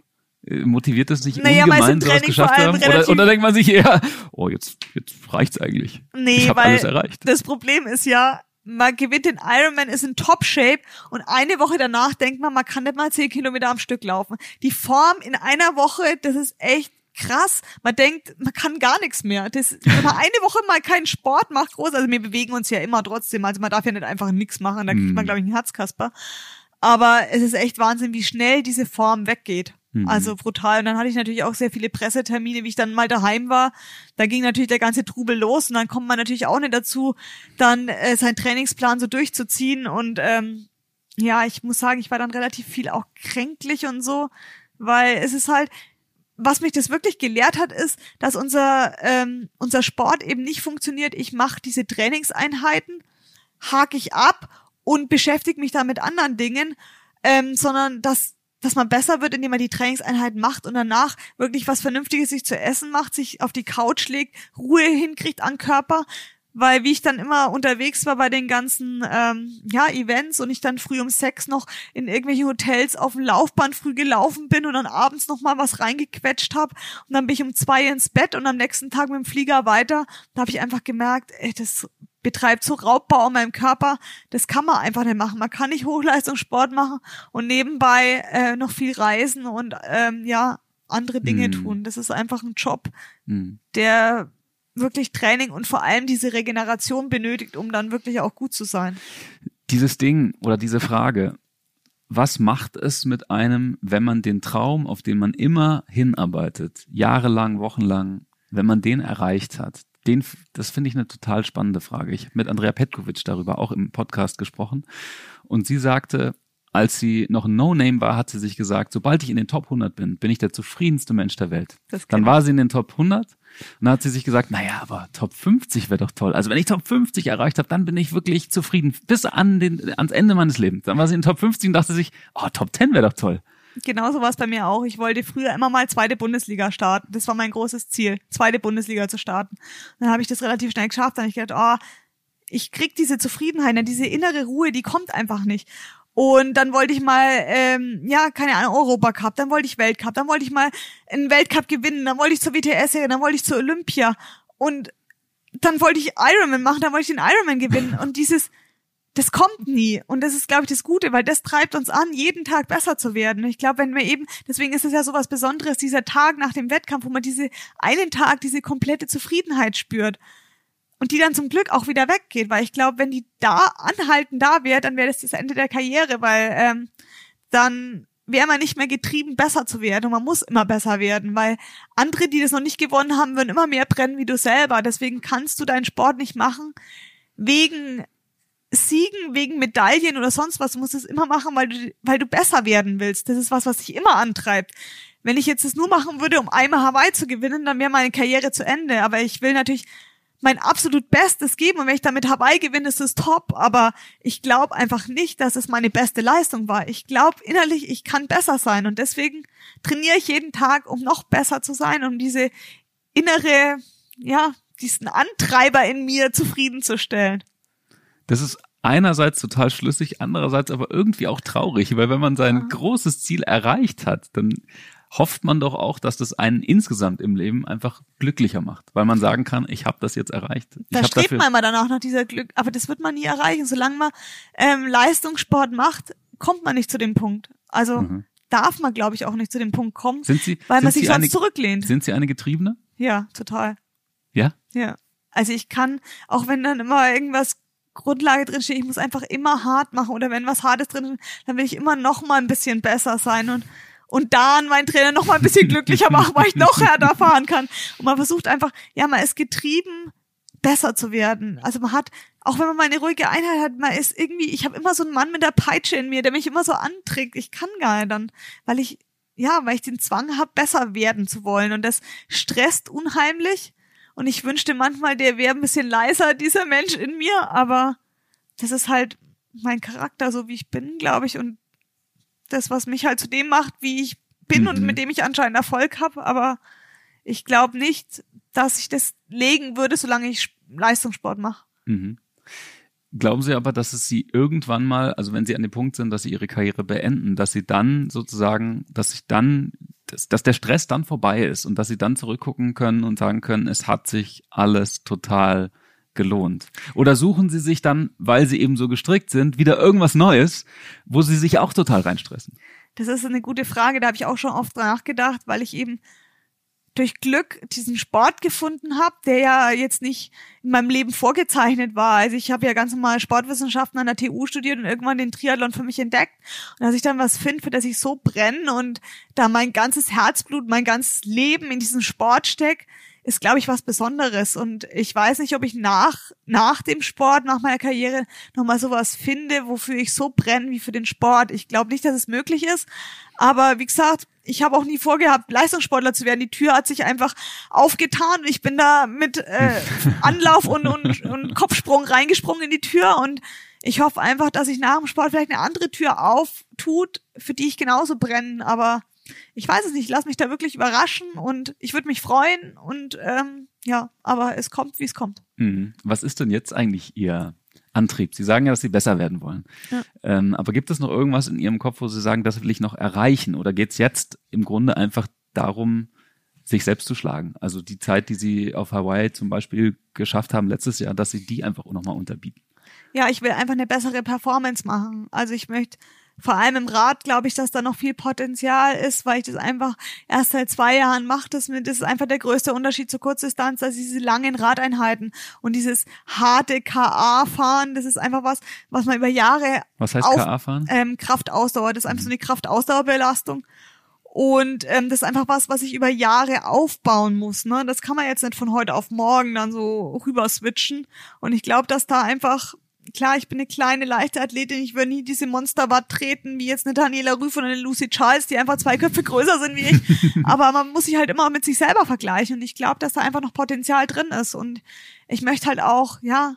Äh, Motiviert das nicht Naja, ungemein, im sowas Training geschafft haben? Oder, oder denkt man sich eher, oh, jetzt, jetzt reicht's eigentlich. Nee, ich habe weil alles erreicht. das Problem ist ja, man gewinnt den Ironman, ist in Top-Shape und eine Woche danach denkt man, man kann nicht mal zehn Kilometer am Stück laufen. Die Form in einer Woche, das ist echt krass. Man denkt, man kann gar nichts mehr. Das, wenn man eine Woche mal keinen Sport macht, groß, also wir bewegen uns ja immer trotzdem, also man darf ja nicht einfach nichts machen, da kriegt man, Mhm. glaube ich, einen Herzkasper. Aber es ist echt Wahnsinn, wie schnell diese Form weggeht. Mhm. Also brutal. Und dann hatte ich natürlich auch sehr viele Pressetermine, wie ich dann mal daheim war. Da ging natürlich der ganze Trubel los und dann kommt man natürlich auch nicht dazu, dann äh, seinen Trainingsplan so durchzuziehen. Und ähm, ja, ich muss sagen, ich war dann relativ viel auch kränklich und so, weil es ist halt, was mich das wirklich gelehrt hat, ist, dass unser, ähm, unser Sport eben nicht funktioniert. Ich mache diese Trainingseinheiten, hake ich ab und beschäftige mich da mit anderen Dingen, ähm, sondern dass dass man besser wird, indem man die Trainingseinheit macht und danach wirklich was Vernünftiges sich zu essen macht, sich auf die Couch legt, Ruhe hinkriegt an Körper, weil wie ich dann immer unterwegs war bei den ganzen ähm, ja Events und ich dann früh um sechs noch in irgendwelche Hotels auf dem Laufband früh gelaufen bin und dann abends noch mal was reingequetscht habe und dann bin ich um zwei ins Bett und am nächsten Tag mit dem Flieger weiter. Da habe ich einfach gemerkt, ey, das betreibt so Raubbau an meinem Körper, das kann man einfach nicht machen. Man kann nicht Hochleistungssport machen und nebenbei äh, noch viel reisen und ähm, ja andere Dinge Hm. tun. Das ist einfach ein Job, Hm. der wirklich Training und vor allem diese Regeneration benötigt, um dann wirklich auch gut zu sein. Dieses Ding oder diese Frage, was macht es mit einem, wenn man den Traum, auf den man immer hinarbeitet, jahrelang, wochenlang, wenn man den erreicht hat? Den, das finde ich eine total spannende Frage. Ich habe mit Andrea Petkovic darüber auch im Podcast gesprochen und sie sagte, als sie noch ein No-Name war, hat sie sich gesagt, sobald ich in den Top 100 bin, bin ich der zufriedenste Mensch der Welt. Dann war sie in den Top 100 und dann hat sie sich gesagt, naja, aber Top 50 wäre doch toll. Also wenn ich Top 50 erreicht habe, dann bin ich wirklich zufrieden bis an den, ans Ende meines Lebens. Dann war sie in Top 50 und dachte sich, oh, Top 10 wäre doch toll. Genauso war es bei mir auch. Ich wollte früher immer mal zweite Bundesliga starten. Das war mein großes Ziel, zweite Bundesliga zu starten. Dann habe ich das relativ schnell geschafft. Dann habe ich gedacht, oh, ich krieg diese Zufriedenheit, ne, diese innere Ruhe, die kommt einfach nicht. Und dann wollte ich mal, ähm, ja, keine Ahnung, Europacup, dann wollte ich Weltcup, dann wollte ich mal einen Weltcup gewinnen, dann wollte ich zur WTS, dann wollte ich zur Olympia und dann wollte ich Ironman machen, dann wollte ich den Ironman gewinnen und dieses, das kommt nie. Und das ist, glaube ich, das Gute, weil das treibt uns an, jeden Tag besser zu werden. Ich glaube, wenn wir eben, deswegen ist es ja so was Besonderes, dieser Tag nach dem Wettkampf, wo man diese einen Tag, diese komplette Zufriedenheit spürt und die dann zum Glück auch wieder weggeht, weil ich glaube, wenn die da anhalten da wäre, dann wäre das das Ende der Karriere, weil ähm, dann wäre man nicht mehr getrieben, besser zu werden und man muss immer besser werden, weil andere, die das noch nicht gewonnen haben, würden immer mehr brennen wie du selber. Deswegen kannst du deinen Sport nicht machen wegen Siegen, wegen Medaillen oder sonst was. Du musst es immer machen, weil du, weil du besser werden willst. Das ist was, was dich immer antreibt. Wenn ich jetzt das nur machen würde, um einmal Hawaii zu gewinnen, dann wäre meine Karriere zu Ende. Aber ich will natürlich mein absolut Bestes geben und wenn ich damit Hawaii gewinne, ist es top, aber ich glaube einfach nicht, dass es meine beste Leistung war. Ich glaube innerlich, ich kann besser sein und deswegen trainiere ich jeden Tag, um noch besser zu sein, um diese innere, ja, diesen Antreiber in mir zufriedenzustellen. Das ist einerseits total schlüssig, andererseits aber irgendwie auch traurig, weil wenn man sein ja. großes Ziel erreicht hat, dann hofft man doch auch, dass das einen insgesamt im Leben einfach glücklicher macht, weil man sagen kann, ich habe das jetzt erreicht. Ich da strebt man immer danach nach dieser Glück, aber das wird man nie erreichen. Solange man ähm, Leistungssport macht, kommt man nicht zu dem Punkt. Also mhm. darf man, glaube ich, auch nicht zu dem Punkt kommen, sind Sie, weil man sich Sie sonst eine, zurücklehnt. Sind Sie eine Getriebene? Ja, total. Ja? Ja. Also ich kann, auch wenn dann immer irgendwas Grundlage drin steht, ich muss einfach immer hart machen oder wenn was Hartes drin ist, dann will ich immer noch mal ein bisschen besser sein und und dann mein Trainer noch mal ein bisschen glücklicher machen, weil ich noch härter fahren kann. Und man versucht einfach, ja, man ist getrieben, besser zu werden. Also man hat, auch wenn man mal eine ruhige Einheit hat, man ist irgendwie, ich habe immer so einen Mann mit der Peitsche in mir, der mich immer so anträgt. Ich kann gar nicht dann, weil ich, ja, weil ich den Zwang habe, besser werden zu wollen. Und das stresst unheimlich. Und ich wünschte manchmal, der wäre ein bisschen leiser, dieser Mensch in mir, aber das ist halt mein Charakter, so wie ich bin, glaube ich. Und das, was mich halt zu dem macht, wie ich bin mhm. und mit dem ich anscheinend Erfolg habe. Aber ich glaube nicht, dass ich das legen würde, solange ich Leistungssport mache. Mhm. Glauben Sie aber, dass es Sie irgendwann mal, also wenn Sie an dem Punkt sind, dass Sie Ihre Karriere beenden, dass Sie dann sozusagen, dass sich dann, dass, dass der Stress dann vorbei ist und dass Sie dann zurückgucken können und sagen können, es hat sich alles total gelohnt? Oder suchen Sie sich dann, weil Sie eben so gestrickt sind, wieder irgendwas Neues, wo Sie sich auch total reinstressen? Das ist eine gute Frage, da habe ich auch schon oft nachgedacht, weil ich eben durch Glück diesen Sport gefunden habe, der ja jetzt nicht in meinem Leben vorgezeichnet war. Also ich habe ja ganz normal Sportwissenschaften an der TU studiert und irgendwann den Triathlon für mich entdeckt. Und dass ich dann was finde, für das ich so brenne und da mein ganzes Herzblut, mein ganzes Leben in diesen Sport steck, ist, glaube ich, was Besonderes. Und ich weiß nicht, ob ich nach, nach dem Sport, nach meiner Karriere nochmal sowas finde, wofür ich so brenne wie für den Sport. Ich glaube nicht, dass es möglich ist. Aber wie gesagt, ich habe auch nie vorgehabt, Leistungssportler zu werden. Die Tür hat sich einfach aufgetan ich bin da mit äh, Anlauf und, und, und Kopfsprung reingesprungen in die Tür und ich hoffe einfach, dass sich nach dem Sport vielleicht eine andere Tür auftut, für die ich genauso brenne. Aber ich weiß es nicht, lass mich da wirklich überraschen und ich würde mich freuen und ähm, ja, aber es kommt, wie es kommt. Mhm. Was ist denn jetzt eigentlich Ihr Antrieb? Sie sagen ja, dass Sie besser werden wollen. Ja. Ähm, aber gibt es noch irgendwas in Ihrem Kopf, wo Sie sagen, das will ich noch erreichen? Oder geht es jetzt im Grunde einfach darum, sich selbst zu schlagen? Also die Zeit, die Sie auf Hawaii zum Beispiel geschafft haben letztes Jahr, dass Sie die einfach nochmal unterbieten? Ja, ich will einfach eine bessere Performance machen. Also ich möchte vor allem im Rad glaube ich, dass da noch viel Potenzial ist, weil ich das einfach erst seit zwei Jahren mache. Das, das ist einfach der größte Unterschied zur Kurzdistanz, also diese langen Radeinheiten und dieses harte KA-Fahren, das ist einfach was, was man über Jahre Was heißt KA-Fahren? Ähm, Kraftausdauer, das ist einfach so eine Kraftausdauerbelastung. Und ähm, das ist einfach was, was ich über Jahre aufbauen muss. Ne? Das kann man jetzt nicht von heute auf morgen dann so rüber switchen. Und ich glaube, dass da einfach klar, ich bin eine kleine, leichte Athletin, ich würde nie diese Monsterwatt treten, wie jetzt eine Daniela Rüff oder eine Lucy Charles, die einfach zwei Köpfe größer sind wie ich. Aber man muss sich halt immer mit sich selber vergleichen und ich glaube, dass da einfach noch Potenzial drin ist und ich möchte halt auch, ja,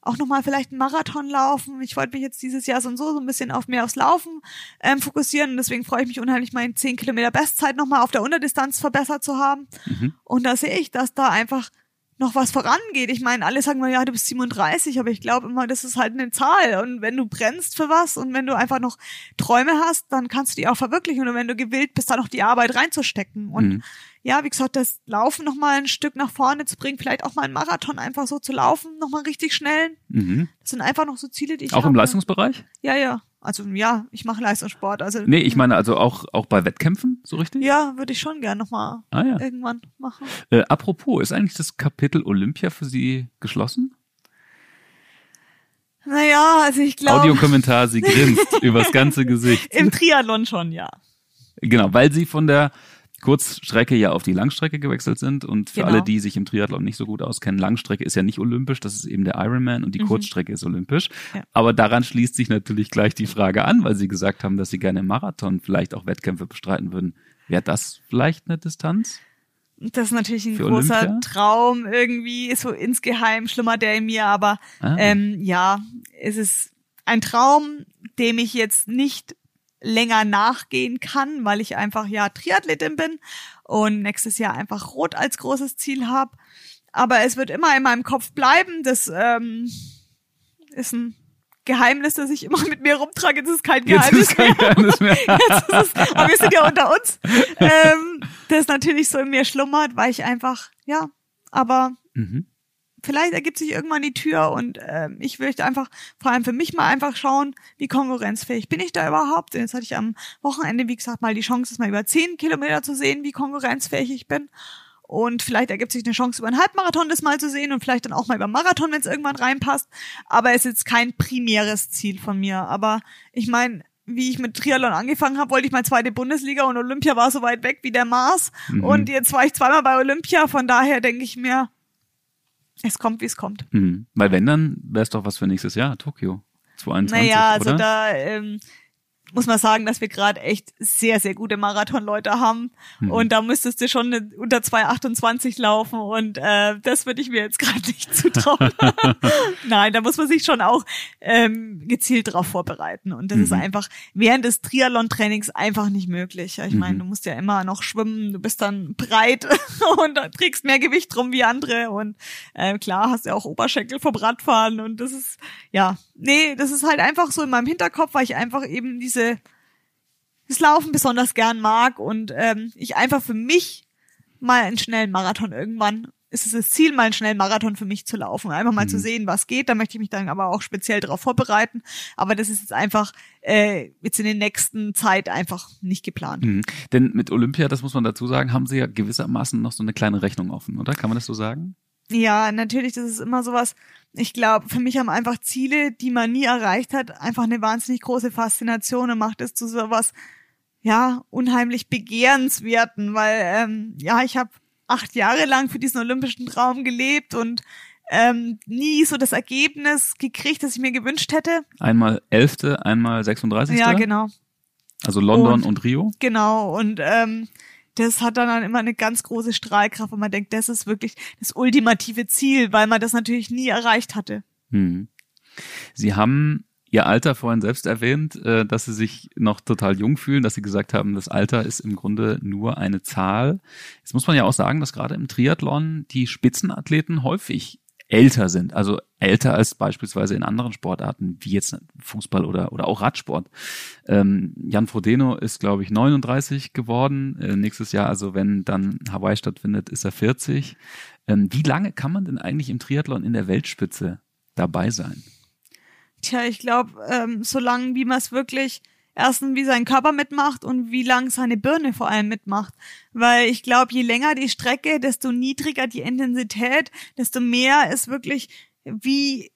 auch nochmal vielleicht einen Marathon laufen. Ich wollte mich jetzt dieses Jahr so und so so ein bisschen auf mehr aufs Laufen ähm, fokussieren und deswegen freue ich mich unheimlich, meine 10 Kilometer Bestzeit nochmal auf der Unterdistanz verbessert zu haben. Mhm. Und da sehe ich, dass da einfach noch was vorangeht. Ich meine, alle sagen mal, ja, du bist 37, aber ich glaube immer, das ist halt eine Zahl. Und wenn du brennst für was und wenn du einfach noch Träume hast, dann kannst du die auch verwirklichen. Und wenn du gewillt bist, da noch die Arbeit reinzustecken. Und mhm. Ja, wie gesagt, das Laufen noch mal ein Stück nach vorne zu bringen, vielleicht auch mal einen Marathon einfach so zu laufen, noch mal richtig schnell. Mhm. Das sind einfach noch so Ziele, die ich Auch habe. im Leistungsbereich? Ja, ja. Also ja, ich mache Leistungssport. Also nee, ich meine also auch auch bei Wettkämpfen so richtig? Ja, würde ich schon gern nochmal ah, ja. irgendwann machen. Äh, apropos, ist eigentlich das Kapitel Olympia für Sie geschlossen? Naja, also ich glaube. Audiokommentar, sie grinst übers ganze Gesicht. Im Triathlon schon, ja. Genau, weil sie von der Kurzstrecke ja auf die Langstrecke gewechselt sind. Und für genau. alle, die sich im Triathlon nicht so gut auskennen, Langstrecke ist ja nicht olympisch, das ist eben der Ironman und die mhm. Kurzstrecke ist olympisch. Ja. Aber daran schließt sich natürlich gleich die Frage an, weil Sie gesagt haben, dass Sie gerne im Marathon vielleicht auch Wettkämpfe bestreiten würden. Wäre das vielleicht eine Distanz? Das ist natürlich ein großer Olympia? Traum irgendwie, so insgeheim schlummert der in mir, aber ah. ähm, ja, es ist ein Traum, dem ich jetzt nicht länger nachgehen kann, weil ich einfach ja Triathletin bin und nächstes Jahr einfach Rot als großes Ziel habe. Aber es wird immer in meinem Kopf bleiben. Das ähm, ist ein Geheimnis, das ich immer mit mir rumtrage. Jetzt ist kein Geheimnis, ist kein mehr. Geheimnis mehr. Jetzt ist es, aber wir sind ja unter uns. Ähm, das natürlich so in mir schlummert, weil ich einfach, ja, aber mhm vielleicht ergibt sich irgendwann die Tür und äh, ich möchte einfach vor allem für mich mal einfach schauen, wie konkurrenzfähig bin ich da überhaupt. Und jetzt hatte ich am Wochenende, wie gesagt, mal die Chance, es mal über zehn Kilometer zu sehen, wie konkurrenzfähig ich bin. Und vielleicht ergibt sich eine Chance, über einen Halbmarathon das mal zu sehen und vielleicht dann auch mal über einen Marathon, wenn es irgendwann reinpasst. Aber es ist jetzt kein primäres Ziel von mir. Aber ich meine, wie ich mit Triathlon angefangen habe, wollte ich mal zweite Bundesliga und Olympia war so weit weg wie der Mars. Mhm. Und jetzt war ich zweimal bei Olympia, von daher denke ich mir, es kommt, wie es kommt. Mhm. Weil wenn, dann wäre es doch was für nächstes Jahr, Tokio 2021, Naja, also oder? da ähm, muss man sagen, dass wir gerade echt sehr, sehr gute Marathonleute haben. Mhm. Und da müsstest du schon unter 2,28 laufen und äh, das würde ich mir jetzt gerade nicht zutrauen. Nein, da muss man sich schon auch ähm, gezielt drauf vorbereiten. Und das mhm. ist einfach während des Triathlon-Trainings einfach nicht möglich. Ich meine, mhm. du musst ja immer noch schwimmen, du bist dann breit und trägst mehr Gewicht rum wie andere. Und äh, klar, hast ja auch Oberschenkel vom Radfahren und das ist, ja, nee, das ist halt einfach so in meinem Hinterkopf, weil ich einfach eben diese diese das Laufen besonders gern mag und ähm, ich einfach für mich mal einen schnellen Marathon irgendwann ist es das Ziel, mal einen schnellen Marathon für mich zu laufen, einfach mal mhm. zu sehen, was geht. Da möchte ich mich dann aber auch speziell darauf vorbereiten. Aber das ist jetzt einfach äh, jetzt in den nächsten Zeit einfach nicht geplant. Mhm. Denn mit Olympia, das muss man dazu sagen, haben sie ja gewissermaßen noch so eine kleine Rechnung offen, oder? Kann man das so sagen? Ja, natürlich, das ist immer sowas. Ich glaube, für mich haben einfach Ziele, die man nie erreicht hat, einfach eine wahnsinnig große Faszination und macht es zu sowas, ja, unheimlich begehrenswerten, weil, ähm, ja, ich habe acht Jahre lang für diesen olympischen Traum gelebt und ähm, nie so das Ergebnis gekriegt, das ich mir gewünscht hätte. Einmal elfte, einmal 36. Ja, genau. Also London und, und Rio. Genau. Und ähm, das hat dann immer eine ganz große Strahlkraft und man denkt, das ist wirklich das ultimative Ziel, weil man das natürlich nie erreicht hatte. Hm. Sie haben Ihr Alter vorhin selbst erwähnt, äh, dass Sie sich noch total jung fühlen, dass Sie gesagt haben, das Alter ist im Grunde nur eine Zahl. Jetzt muss man ja auch sagen, dass gerade im Triathlon die Spitzenathleten häufig älter sind, also älter als beispielsweise in anderen Sportarten, wie jetzt Fußball oder, oder auch Radsport. Ähm, Jan Frodeno ist, glaube ich, 39 geworden. Äh, nächstes Jahr, also wenn dann Hawaii stattfindet, ist er 40. Ähm, wie lange kann man denn eigentlich im Triathlon in der Weltspitze dabei sein? Tja, ich glaube, ähm, so lange, wie man es wirklich erstens, wie sein Körper mitmacht und wie lang seine Birne vor allem mitmacht. Weil ich glaube, je länger die Strecke, desto niedriger die Intensität, desto mehr ist wirklich, wie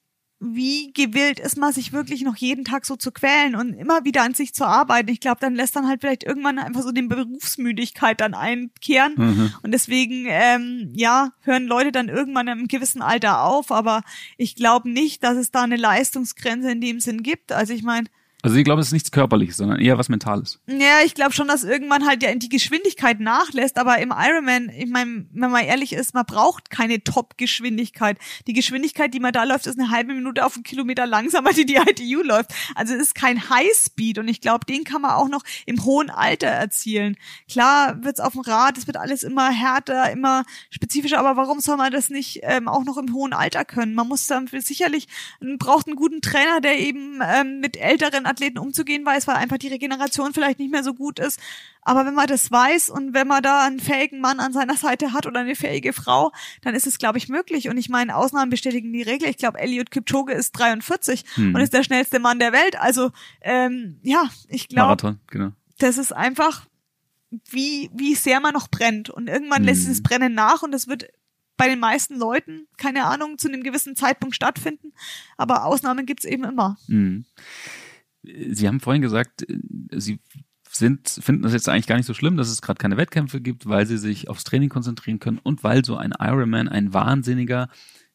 wie gewillt ist man, sich wirklich noch jeden Tag so zu quälen und immer wieder an sich zu arbeiten. Ich glaube, dann lässt dann halt vielleicht irgendwann einfach so die Berufsmüdigkeit dann einkehren. Mhm. Und deswegen, ähm, ja, hören Leute dann irgendwann im gewissen Alter auf. Aber ich glaube nicht, dass es da eine Leistungsgrenze in dem Sinn gibt. Also ich meine, Also ich glaube, es ist nichts Körperliches, sondern eher was Mentales. Ja, ich glaube schon, dass irgendwann halt ja die Geschwindigkeit nachlässt, aber im Ironman, ich meine, wenn man ehrlich ist, man braucht keine Top-Geschwindigkeit. Die Geschwindigkeit, die man da läuft, ist eine halbe Minute auf einen Kilometer langsamer, die die ITU läuft. Also es ist kein High-Speed und ich glaube, den kann man auch noch im hohen Alter erzielen. Klar wird's auf dem Rad, es wird alles immer härter, immer spezifischer, aber warum soll man das nicht ähm, auch noch im hohen Alter können? Man muss dann sicherlich, braucht einen guten Trainer, der eben ähm, mit älteren Athleten umzugehen weiß, weil einfach die Regeneration vielleicht nicht mehr so gut ist. Aber wenn man das weiß und wenn man da einen fähigen Mann an seiner Seite hat oder eine fähige Frau, dann ist es, glaube ich, möglich. Und ich meine, Ausnahmen bestätigen die Regel. Ich glaube, Elliot Kipchoge ist 43 hm. und ist der schnellste Mann der Welt. Also ähm, ja, ich glaube, genau. das ist einfach wie, wie sehr man noch brennt. Und irgendwann hm. lässt es Brennen nach und das wird bei den meisten Leuten, keine Ahnung, zu einem gewissen Zeitpunkt stattfinden. Aber Ausnahmen gibt's eben immer. Hm. Sie haben vorhin gesagt, äh, Sie sind, finden das jetzt eigentlich gar nicht so schlimm, dass es gerade keine Wettkämpfe gibt, weil sie sich aufs Training konzentrieren können und weil so ein Ironman ein wahnsinniger,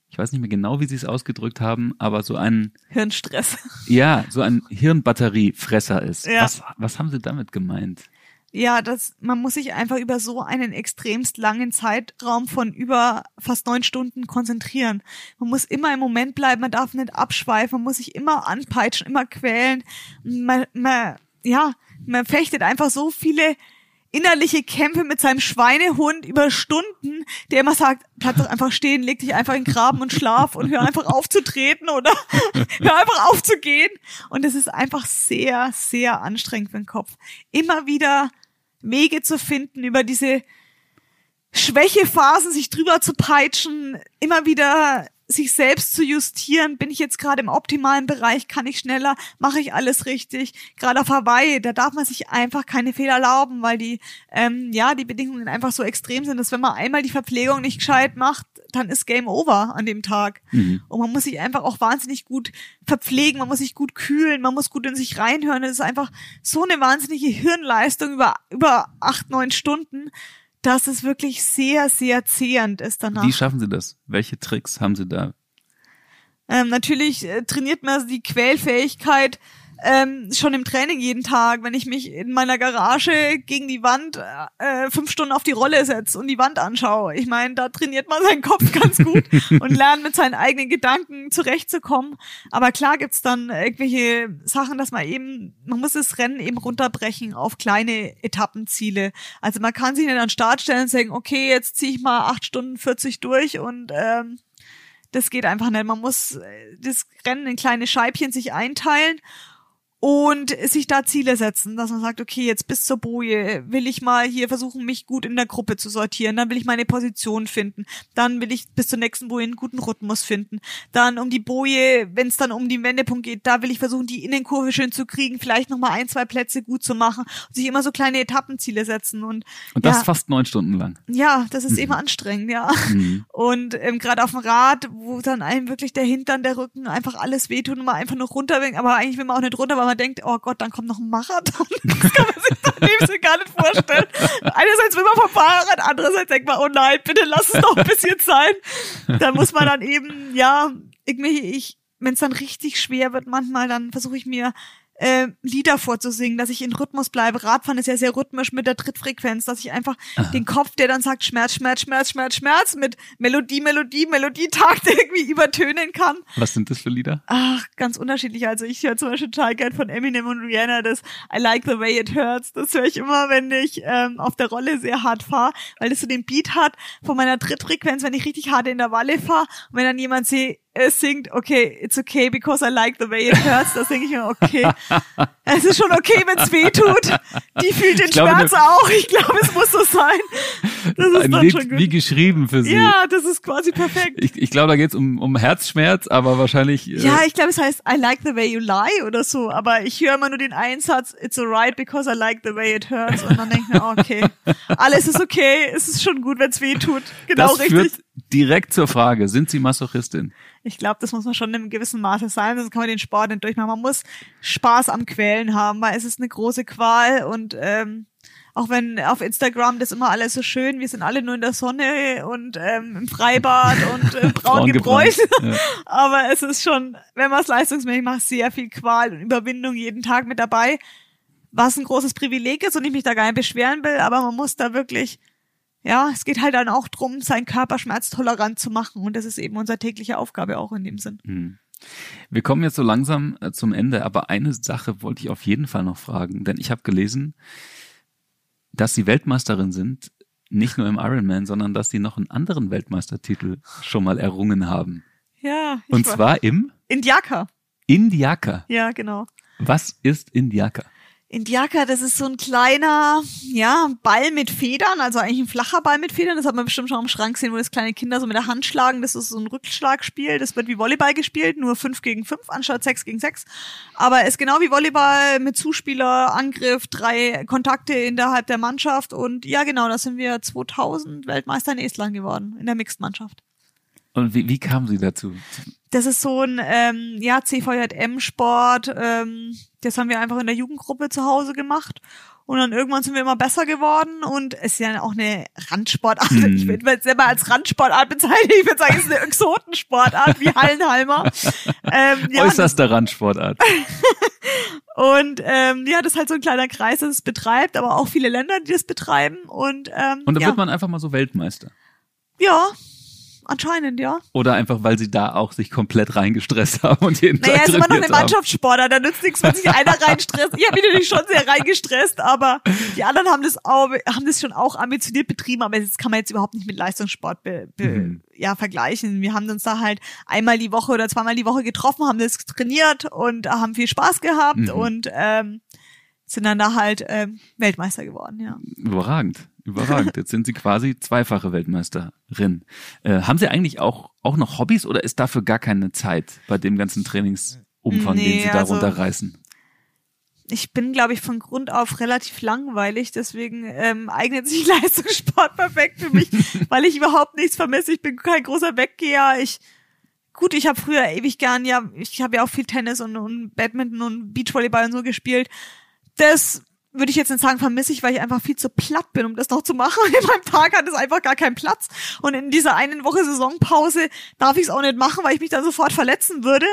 ich weiß nicht mehr genau, wie sie es ausgedrückt haben, aber so ein Hirnstress. Ja, so ein Hirnbatteriefresser ist. Ja. Was, was haben sie damit gemeint? Ja, das, man muss sich einfach über so einen extremst langen Zeitraum von über fast neun Stunden konzentrieren. Man muss immer im Moment bleiben, man darf nicht abschweifen, man muss sich immer anpeitschen, immer quälen. Man, man, ja, man fechtet einfach so viele innerliche Kämpfe mit seinem Schweinehund über Stunden, der immer sagt, bleib doch einfach stehen, leg dich einfach in den Graben und schlaf und hör einfach auf zu treten oder hör einfach auf zu gehen. Und es ist einfach sehr, sehr anstrengend für den Kopf. Immer wieder Wege zu finden, über diese Schwächephasen sich drüber zu peitschen, immer wieder sich selbst zu justieren, bin ich jetzt gerade im optimalen Bereich, kann ich schneller, mache ich alles richtig. Gerade auf Hawaii, da darf man sich einfach keine Fehler erlauben, weil die, ähm, ja, die Bedingungen einfach so extrem sind, dass wenn man einmal die Verpflegung nicht gescheit macht, dann ist Game Over an dem Tag. Mhm. Und man muss sich einfach auch wahnsinnig gut verpflegen, man muss sich gut kühlen, man muss gut in sich reinhören. Das ist einfach so eine wahnsinnige Hirnleistung über, über acht, neun Stunden dass es wirklich sehr, sehr zehrend ist danach. Wie schaffen Sie das? Welche Tricks haben Sie da? Ähm, natürlich äh, trainiert man die Quälfähigkeit ähm, schon im Training jeden Tag, wenn ich mich in meiner Garage gegen die Wand äh, fünf Stunden auf die Rolle setze und die Wand anschaue. Ich meine, da trainiert man seinen Kopf ganz gut und lernt mit seinen eigenen Gedanken zurechtzukommen. Aber klar gibt's dann irgendwelche Sachen, dass man eben, man muss das Rennen eben runterbrechen auf kleine Etappenziele. Also man kann sich nicht an den Start stellen und sagen, okay, jetzt ziehe ich mal acht Stunden 40 durch und ähm, das geht einfach nicht. Man muss äh, das Rennen in kleine Scheibchen sich einteilen und sich da Ziele setzen, dass man sagt, okay, jetzt bis zur Boje will ich mal hier versuchen, mich gut in der Gruppe zu sortieren, dann will ich meine Position finden, dann will ich bis zur nächsten Boje einen guten Rhythmus finden, dann um die Boje, wenn es dann um den Wendepunkt geht, da will ich versuchen, die Innenkurve schön zu kriegen, vielleicht nochmal ein, zwei Plätze gut zu machen und sich immer so kleine Etappenziele setzen und und das ja, fast neun Stunden lang. Ja, das ist mhm. eben anstrengend, ja. Mhm. Und ähm, gerade auf dem Rad, wo dann einem wirklich der Hintern, der Rücken einfach alles wehtut und man einfach nur runterwinkt, aber eigentlich will man auch nicht runter, man denkt, oh Gott, dann kommt noch ein Marathon. Das kann man sich daneben gar nicht vorstellen. Einerseits will man vom Fahrrad, andererseits denkt man, oh nein, bitte lass es doch ein bisschen sein. Da muss man dann eben, ja, irgendwie, ich, wenn es dann richtig schwer wird, manchmal, dann versuche ich mir äh, Lieder vorzusingen, dass ich in Rhythmus bleibe. Radfahren ist ja sehr rhythmisch mit der Trittfrequenz, dass ich einfach Aha. den Kopf, der dann sagt Schmerz, Schmerz, Schmerz, Schmerz, Schmerz, mit Melodie, Melodie, Melodietakt irgendwie übertönen kann. Was sind das für Lieder? Ach, ganz unterschiedlich. Also ich höre zum Beispiel total gern von Eminem und Rihanna das I Like the Way It Hurts. Das höre ich immer, wenn ich ähm, auf der Rolle sehr hart fahre, weil das so den Beat hat von meiner Trittfrequenz, wenn ich richtig hart in der Walle fahre. Und wenn dann jemand sehe, es singt, okay, it's okay because I like the way it hurts, da denke ich mir, okay, es ist schon okay, wenn es weh tut. Die fühlt den glaube, Schmerz auch. Ich glaube, es muss so sein. Das ist ein dann Lied schon gut. wie geschrieben für sie. Ja, das ist quasi perfekt. Ich, ich glaube, da geht es um, um Herzschmerz, aber wahrscheinlich. Äh ja, ich glaube, es heißt I like the way you lie oder so, aber ich höre immer nur den Einsatz, it's alright because I like the way it hurts und dann denke ich mir, okay, alles ist okay, es ist schon gut, wenn es weh tut. Genau das richtig. Führt direkt zur Frage, sind Sie Masochistin? Ich glaube, das muss man schon in einem gewissen Maße sein, sonst kann man den Sport nicht durchmachen. Man muss Spaß am Quälen haben, weil es ist eine große Qual und ähm, Auch wenn auf Instagram das immer alles so schön, wir sind alle nur in der Sonne und ähm, im Freibad und äh, braun gebräut. Ja. Aber es ist schon, wenn man es leistungsmäßig macht, sehr viel Qual und Überwindung jeden Tag mit dabei. Was ein großes Privileg ist und ich mich da gar nicht beschweren will, aber man muss da wirklich ja, es geht halt dann auch drum, seinen Körper schmerztolerant zu machen. Und das ist eben unsere tägliche Aufgabe auch in dem Sinn. Mhm. Wir kommen jetzt so langsam äh, zum Ende, aber eine Sache wollte ich auf jeden Fall noch fragen, denn ich habe gelesen, dass Sie Weltmeisterin sind, nicht nur im Ironman, sondern dass Sie noch einen anderen Weltmeistertitel schon mal errungen haben. Ja. Und zwar im Indiaka. Indiaka. Ja, genau. Was ist Indiaka? Indiaka, das ist so ein kleiner, ja, Ball mit Federn, also eigentlich ein flacher Ball mit Federn. Das hat man bestimmt schon im Schrank gesehen, wo das kleine Kinder so mit der Hand schlagen. Das ist so ein Rückschlagspiel. Das wird wie Volleyball gespielt, nur fünf gegen fünf anstatt sechs gegen sechs. Aber ist genau wie Volleyball mit Zuspieler, Angriff, drei Kontakte innerhalb der Mannschaft. Und ja, genau, da sind wir 2000 Weltmeister in Estland geworden, in der Mixed-Mannschaft. Und wie, wie kamen Sie dazu? Das ist so ein ähm, ja CVJM-Sport. Ähm, das haben wir einfach in der Jugendgruppe zu Hause gemacht. Und dann irgendwann sind wir immer besser geworden und es ist ja auch eine Randsportart. Hm. Ich würde es selber als Randsportart bezeichnen. Ich würde sagen, es ist eine Exotensportart wie Hallenhalmer. ähm, ja, Äußerste Randsportart. und ähm, ja, das ist halt so ein kleiner Kreis, das es betreibt, aber auch viele Länder, die das betreiben. Und, ähm, und da ja. wird man einfach mal so Weltmeister. Ja, Anscheinend, ja. Oder einfach, weil sie da auch sich komplett reingestresst haben und jeden naja, Tag ist immer noch eine Mannschaftssportler, da nützt nichts, wenn sich einer reinstresst. Ich habe mich natürlich schon sehr reingestresst, aber die anderen haben das auch, haben das schon auch ambitioniert betrieben, aber das kann man jetzt überhaupt nicht mit Leistungssport be, be, mhm. ja, vergleichen. Wir haben uns da halt einmal die Woche oder zweimal die Woche getroffen, haben das trainiert und haben viel Spaß gehabt mhm. und ähm, sind dann da halt ähm, Weltmeister geworden, ja. Überragend. Überragend. Jetzt sind Sie quasi zweifache Weltmeisterin. Äh, haben Sie eigentlich auch, auch noch Hobbys oder ist dafür gar keine Zeit bei dem ganzen Trainingsumfang, nee, den Sie darunter also, reißen? Ich bin, glaube ich, von Grund auf relativ langweilig, deswegen ähm, eignet sich Leistungssport perfekt für mich, weil ich überhaupt nichts vermisse. Ich bin kein großer Weggeher. Ich gut, ich habe früher ewig gern, ja, ich habe ja auch viel Tennis und, und Badminton und Beachvolleyball und so gespielt. Das würde ich jetzt nicht sagen, vermisse ich, weil ich einfach viel zu platt bin, um das noch zu machen. In meinem Tag hat es einfach gar keinen Platz. Und in dieser einen Woche Saisonpause darf ich es auch nicht machen, weil ich mich dann sofort verletzen würde.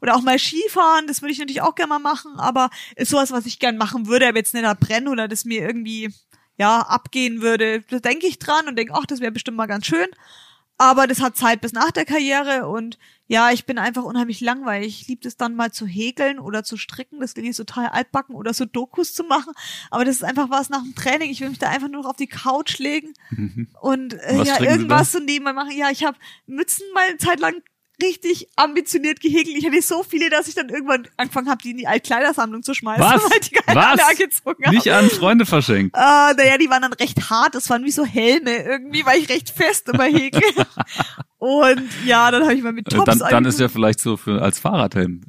Oder auch mal Skifahren, das würde ich natürlich auch gerne mal machen, aber ist sowas, was ich gern machen würde, aber jetzt nicht da brennen oder das mir irgendwie, ja, abgehen würde. Da denke ich dran und denke, ach, das wäre bestimmt mal ganz schön. Aber das hat Zeit bis nach der Karriere und ja, ich bin einfach unheimlich langweilig. Ich liebe es dann mal zu häkeln oder zu stricken. Das klingt total altbacken oder so Dokus zu machen. Aber das ist einfach was nach dem Training. Ich will mich da einfach nur noch auf die Couch legen mhm. und äh, ja, irgendwas so nebenbei machen. Ja, ich habe Mützen mal eine Zeit lang richtig ambitioniert gehäkelt. Ich hatte so viele, dass ich dann irgendwann angefangen habe, die in die Altkleidersammlung zu schmeißen. Was? Weil die Was? Nicht an Freunde verschenkt. Äh, naja, die waren dann recht hart. Das waren wie so Helme irgendwie, weil ich recht fest immer häkel. Und ja, dann habe ich mal mit äh, Tops Dann, dann ist ja vielleicht so für als Fahrradhelm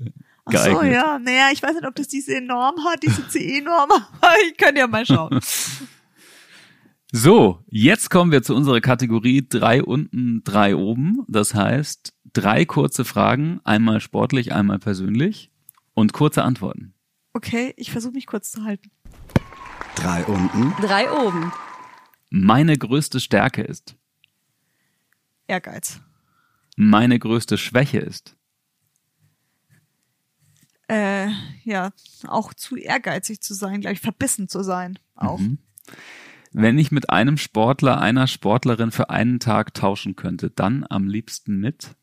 geeignet. Ach so, ja. Naja, ich weiß nicht, ob das diese Norm hat, diese CE-Norm, aber ich kann ja mal schauen. So, jetzt kommen wir zu unserer Kategorie drei unten, drei oben. Das heißt, drei kurze Fragen, einmal sportlich, einmal persönlich und kurze Antworten. Okay, ich versuche mich kurz zu halten. Drei unten. Drei oben. Meine größte Stärke ist. Ehrgeiz. Meine größte Schwäche ist. Äh, ja, auch zu ehrgeizig zu sein, gleich verbissen zu sein. Auch. Mhm. Wenn ich mit einem Sportler, einer Sportlerin für einen Tag tauschen könnte, dann am liebsten mit?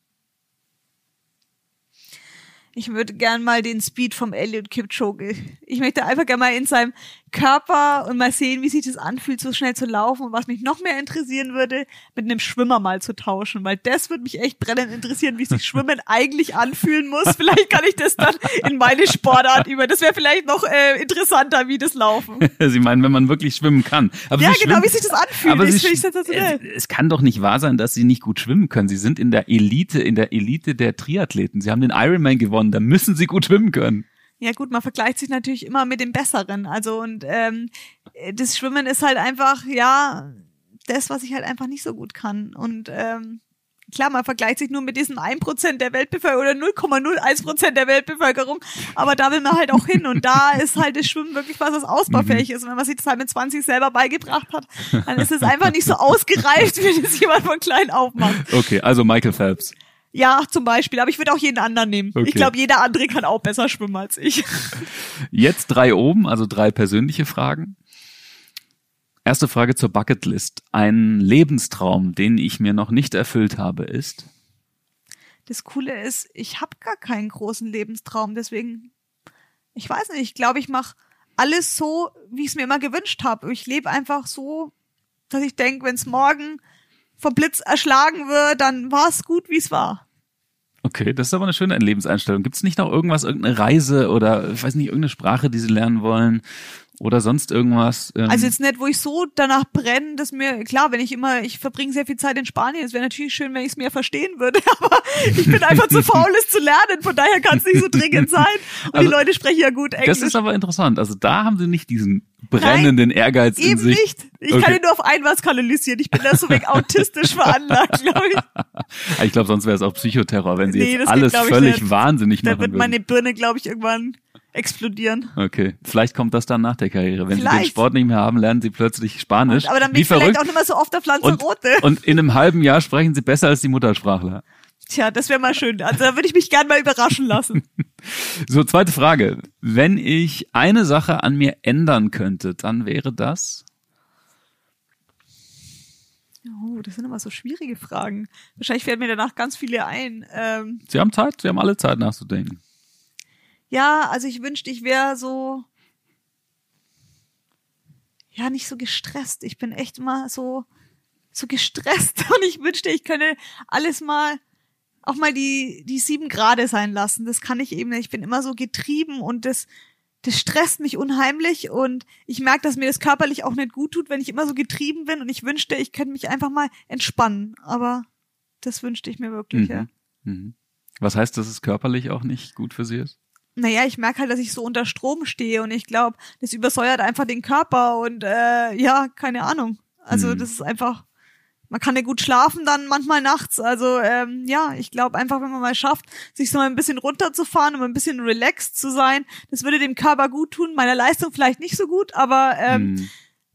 Ich würde gern mal den Speed vom Elliot Kipchoge. Ich möchte einfach gern mal in seinem Körper und mal sehen, wie sich das anfühlt, so schnell zu laufen. Und was mich noch mehr interessieren würde, mit einem Schwimmer mal zu tauschen, weil das würde mich echt brennend interessieren, wie sich Schwimmen eigentlich anfühlen muss. Vielleicht kann ich das dann in meine Sportart über. Das wäre vielleicht noch äh, interessanter, wie das Laufen. Sie meinen, wenn man wirklich schwimmen kann. Aber ja, genau, wie sich das anfühlt. Aber das ich sensationell. Es kann doch nicht wahr sein, dass Sie nicht gut schwimmen können. Sie sind in der Elite, in der Elite der Triathleten. Sie haben den Ironman gewonnen. Da müssen Sie gut schwimmen können. Ja gut, man vergleicht sich natürlich immer mit dem Besseren. Also und ähm, das Schwimmen ist halt einfach, ja, das, was ich halt einfach nicht so gut kann. Und ähm, klar, man vergleicht sich nur mit diesem 1% der Weltbevölkerung oder 0,01% der Weltbevölkerung, aber da will man halt auch hin und da ist halt das Schwimmen wirklich was, was ausbaufähig ist. Und wenn man sich das halt mit 20 selber beigebracht hat, dann ist es einfach nicht so ausgereift, wie das jemand von klein auf macht. Okay, also Michael Phelps. Ja, zum Beispiel, aber ich würde auch jeden anderen nehmen. Okay. Ich glaube, jeder andere kann auch besser schwimmen als ich. Jetzt drei oben, also drei persönliche Fragen. Erste Frage zur Bucketlist. Ein Lebenstraum, den ich mir noch nicht erfüllt habe, ist? Das Coole ist, ich habe gar keinen großen Lebenstraum, deswegen, ich weiß nicht, ich glaube, ich mache alles so, wie ich es mir immer gewünscht habe. Ich lebe einfach so, dass ich denke, wenn es morgen vom Blitz erschlagen wird, dann war es gut, wie es war. Okay, das ist aber eine schöne Lebenseinstellung. Gibt es nicht noch irgendwas, irgendeine Reise oder ich weiß nicht, irgendeine Sprache, die Sie lernen wollen oder sonst irgendwas? Ähm Also jetzt nicht, wo ich so danach brenne, dass mir, klar, wenn ich immer, ich verbringe sehr viel Zeit in Spanien, es wäre natürlich schön, wenn ich es mehr verstehen würde, aber ich bin einfach zu faul, es zu lernen, von daher kann es nicht so dringend sein. Und Also, die Leute sprechen ja gut Englisch. das ist aber interessant. Also da haben Sie nicht diesen brennenden Ehrgeiz in Eben sich. nicht. Ich Okay. kann ihn nur auf ein was kanalisieren. Ich bin da so weg autistisch veranlagt, glaube ich. Ich glaube, sonst wäre es auch Psychoterror, wenn Sie Nee, jetzt geht, alles ich, völlig nicht. wahnsinnig Da machen wird würden. meine Birne, glaube ich, irgendwann explodieren. Okay, vielleicht kommt das dann nach der Karriere. Wenn Sie den Vielleicht. Sport nicht mehr haben, lernen Sie plötzlich Spanisch. Aber dann bin Wie ich vielleicht verrückt. auch nicht mehr so oft auf und, Lanzarote. und in einem halben Jahr sprechen Sie besser als die Muttersprachler. Tja, das wäre mal schön. Also da würde ich mich gern mal überraschen lassen. So, zweite Frage. Wenn ich eine Sache an mir ändern könnte, dann wäre das? Oh, das sind immer so schwierige Fragen. Wahrscheinlich werden mir danach ganz viele ein. Ähm, Sie haben Zeit, Sie haben alle Zeit nachzudenken. Ja, also ich wünschte, ich wäre so, ja, nicht so gestresst. Ich bin echt immer so, so gestresst und ich wünschte, ich könne alles mal, auch mal die, die sieben Grade sein lassen. Das kann ich eben nicht. Ich bin immer so getrieben und das, das stresst mich unheimlich und ich merke, dass mir das körperlich auch nicht gut tut, wenn ich immer so getrieben bin und ich wünschte, ich könnte mich einfach mal entspannen. Aber das wünschte ich mir wirklich, ja. Mhm. Was heißt, dass es körperlich auch nicht gut für Sie ist? Naja, ich merke halt, dass ich so unter Strom stehe und ich glaube, das übersäuert einfach den Körper und äh, ja, keine Ahnung. Also Hm. das ist einfach, man kann ja gut schlafen dann manchmal nachts. Also ähm, ja, ich glaube einfach, wenn man mal schafft, sich so mal ein bisschen runterzufahren und ein bisschen relaxed zu sein, das würde dem Körper gut tun, meiner Leistung vielleicht nicht so gut, aber ähm, Hm.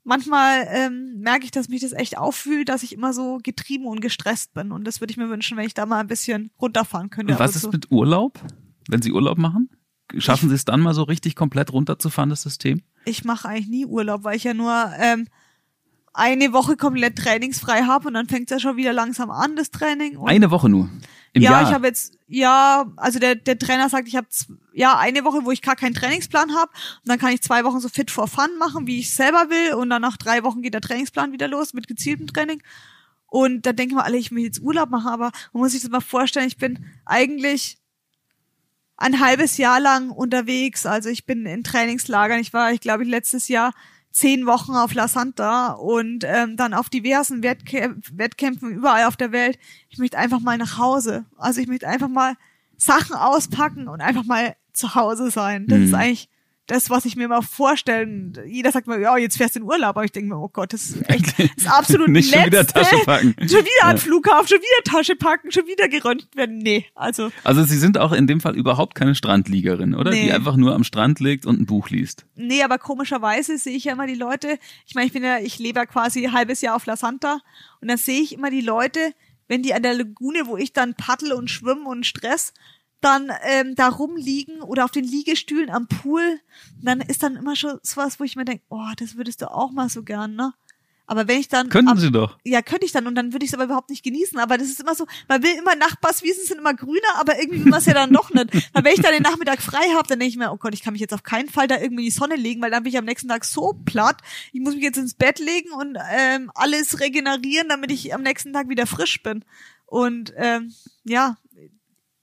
manchmal ähm, merke ich, dass mich das echt auffühlt, dass ich immer so getrieben und gestresst bin und das würde ich mir wünschen, wenn ich da mal ein bisschen runterfahren könnte. Und was ist mit Urlaub? Wenn Sie Urlaub machen? Schaffen Sie es dann mal so richtig komplett runterzufahren, das System? ich mache eigentlich nie Urlaub, weil ich ja nur ähm, eine Woche komplett trainingsfrei habe und dann fängt ja schon wieder langsam an, das Training. Eine Woche nur. Im ja, Jahr. ich habe jetzt, ja, also der, der Trainer sagt, ich habe ja eine Woche, wo ich gar keinen Trainingsplan habe und dann kann ich zwei Wochen so fit for fun machen, wie ich selber will und dann nach drei Wochen geht der Trainingsplan wieder los mit gezieltem Training. Und da denken wir alle, ich will jetzt Urlaub machen, aber man muss sich das mal vorstellen, ich bin eigentlich ein halbes Jahr lang unterwegs. Also ich bin in Trainingslagern. Ich war, ich glaube, letztes Jahr zehn Wochen auf La Santa und ähm, dann auf diversen Wettkä Wettkämpfen überall auf der Welt. Ich möchte einfach mal nach Hause. Also ich möchte einfach mal Sachen auspacken und einfach mal zu Hause sein. Das Mhm. ist eigentlich das, was ich mir mal vorstellen. Jeder sagt mal, ja, jetzt fährst du in Urlaub, aber ich denke mir, oh Gott, das ist echt, das ist absolut Nicht schon wieder letzte. Tasche packen. Schon wieder an Ja. Flughafen, schon wieder Tasche packen, schon wieder geröntgt werden. Nee, also Also Sie sind auch in dem Fall überhaupt keine Strandliegerin, oder? Nee. Die einfach nur am Strand liegt und ein Buch liest. Nee, aber komischerweise sehe ich ja immer die Leute, ich meine, ich bin ja, ich lebe ja quasi ein halbes Jahr auf La Santa und dann sehe ich immer die Leute, wenn die an der Lagune, wo ich dann paddel und schwimme und Stress, dann ähm, da rumliegen oder auf den Liegestühlen am Pool, dann ist dann immer schon sowas, wo ich mir denke, oh, das würdest du auch mal so gern, ne? Aber wenn ich dann Könnten am, Sie doch. ja, könnte ich dann und dann würde ich es aber überhaupt nicht genießen. Aber das ist immer so, man will immer Nachbarswiesen sind immer grüner, aber irgendwie will man es ja dann doch nicht. Weil wenn ich dann den Nachmittag frei habe, dann denke ich mir, oh Gott, ich kann mich jetzt auf keinen Fall da irgendwie in die Sonne legen, weil dann bin ich am nächsten Tag so platt. Ich muss mich jetzt ins Bett legen und ähm, alles regenerieren, damit ich am nächsten Tag wieder frisch bin. Und ähm, ja,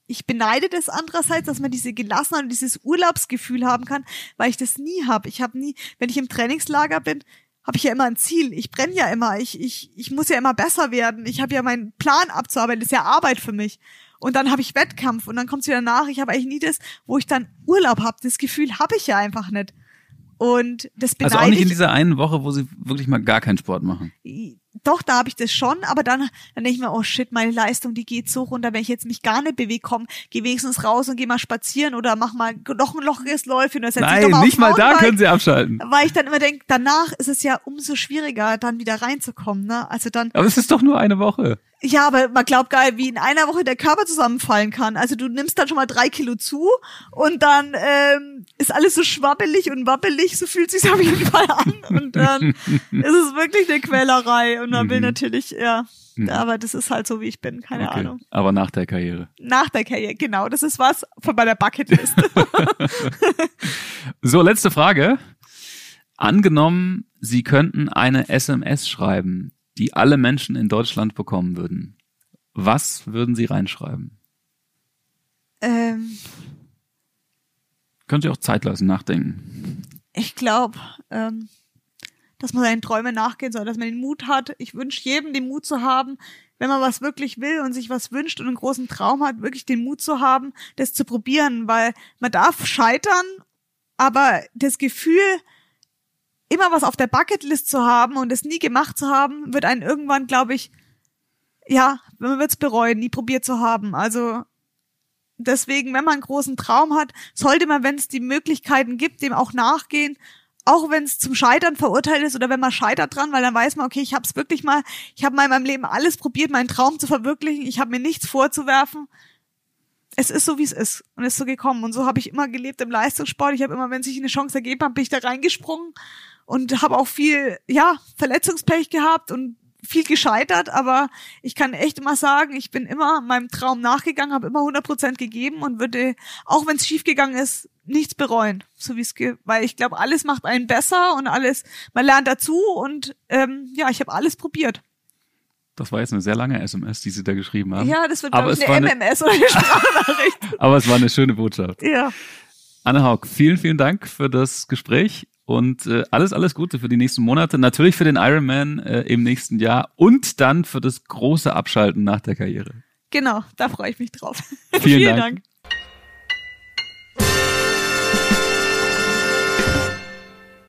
ich beneide das andererseits, dass man diese Gelassenheit und dieses Urlaubsgefühl haben kann, weil ich das nie habe. Ich habe nie, wenn ich im Trainingslager bin, habe ich ja immer ein Ziel. Ich brenne ja immer. Ich, ich, ich muss ja immer besser werden. Ich habe ja meinen Plan abzuarbeiten. Das ist ja Arbeit für mich. Und dann habe ich Wettkampf und dann kommt's wieder nach. Ich habe eigentlich nie das, wo ich dann Urlaub habe. Das Gefühl habe ich ja einfach nicht. Und das beneide Also auch nicht in dieser einen Woche, wo sie wirklich mal gar keinen Sport machen. doch, da habe ich das schon, aber dann, dann denke ich mir, oh shit, meine Leistung, die geht so runter, wenn ich jetzt mich gar nicht bewege, komm, geh wenigstens raus und geh mal spazieren oder mach mal noch ein lochiges Läufchen dich Nein, mal nicht mal da können sie abschalten. Weil ich dann immer denke, danach ist es ja umso schwieriger, dann wieder reinzukommen, ne? Also dann, Aber es ist doch nur eine Woche. Ja, aber man glaubt geil, wie in einer Woche der Körper zusammenfallen kann. Also du nimmst dann schon mal drei Kilo zu und dann ähm, ist alles so schwabbelig und wabbelig, so fühlt sich's auf jeden Fall an. Und dann ist es wirklich eine Quälerei. Und man will natürlich, ja, aber das ist halt so, wie ich bin, keine Okay. Ahnung. Aber nach der Karriere. Nach der Karriere, genau, das ist was von meiner Bucketlist. So, letzte Frage. Angenommen, Sie könnten eine SMS schreiben, die alle Menschen in Deutschland bekommen würden. Was würden Sie reinschreiben? ähm, Können Sie auch Zeit lassen, nachdenken. ich glaube, ähm, dass man seinen Träumen nachgehen soll, dass man den Mut hat. Ich wünsche jedem den Mut zu haben, wenn man was wirklich will und sich was wünscht und einen großen Traum hat, wirklich den Mut zu haben, das zu probieren, weil man darf scheitern, aber das Gefühl, immer was auf der Bucketlist zu haben und es nie gemacht zu haben, wird einen irgendwann, glaube ich, ja, man wird es bereuen, nie probiert zu haben. Also deswegen, wenn man einen großen Traum hat, sollte man, wenn es die Möglichkeiten gibt, dem auch nachgehen, auch wenn es zum Scheitern verurteilt ist oder wenn man scheitert dran, weil dann weiß man, okay, ich habe es wirklich mal, ich habe mal in meinem Leben alles probiert, meinen Traum zu verwirklichen, ich habe mir nichts vorzuwerfen. Es ist so, wie es ist und ist so gekommen und so habe ich immer gelebt im Leistungssport. Ich habe immer, wenn sich eine Chance ergeben hat, bin ich da reingesprungen und habe auch viel, ja, Verletzungspech gehabt und viel gescheitert, aber ich kann echt immer sagen, ich bin immer meinem Traum nachgegangen, habe immer 100% gegeben und würde, auch wenn es schiefgegangen ist, nichts bereuen, so wie es geht, weil ich glaube, alles macht einen besser und alles, man lernt dazu und ähm, ja, ich habe alles probiert. Das war jetzt eine sehr lange SMS, die Sie da geschrieben haben. Ja, das wird Aber glaube ich eine eine- MMS oder eine Sprachnachricht. Aber es war eine schöne Botschaft. ja. Anne Haug, vielen, vielen Dank für das Gespräch und äh, alles, alles Gute für die nächsten Monate. Natürlich für den Ironman äh, im nächsten Jahr und dann für das große Abschalten nach der Karriere. Genau, da freue ich mich drauf. Vielen Dank.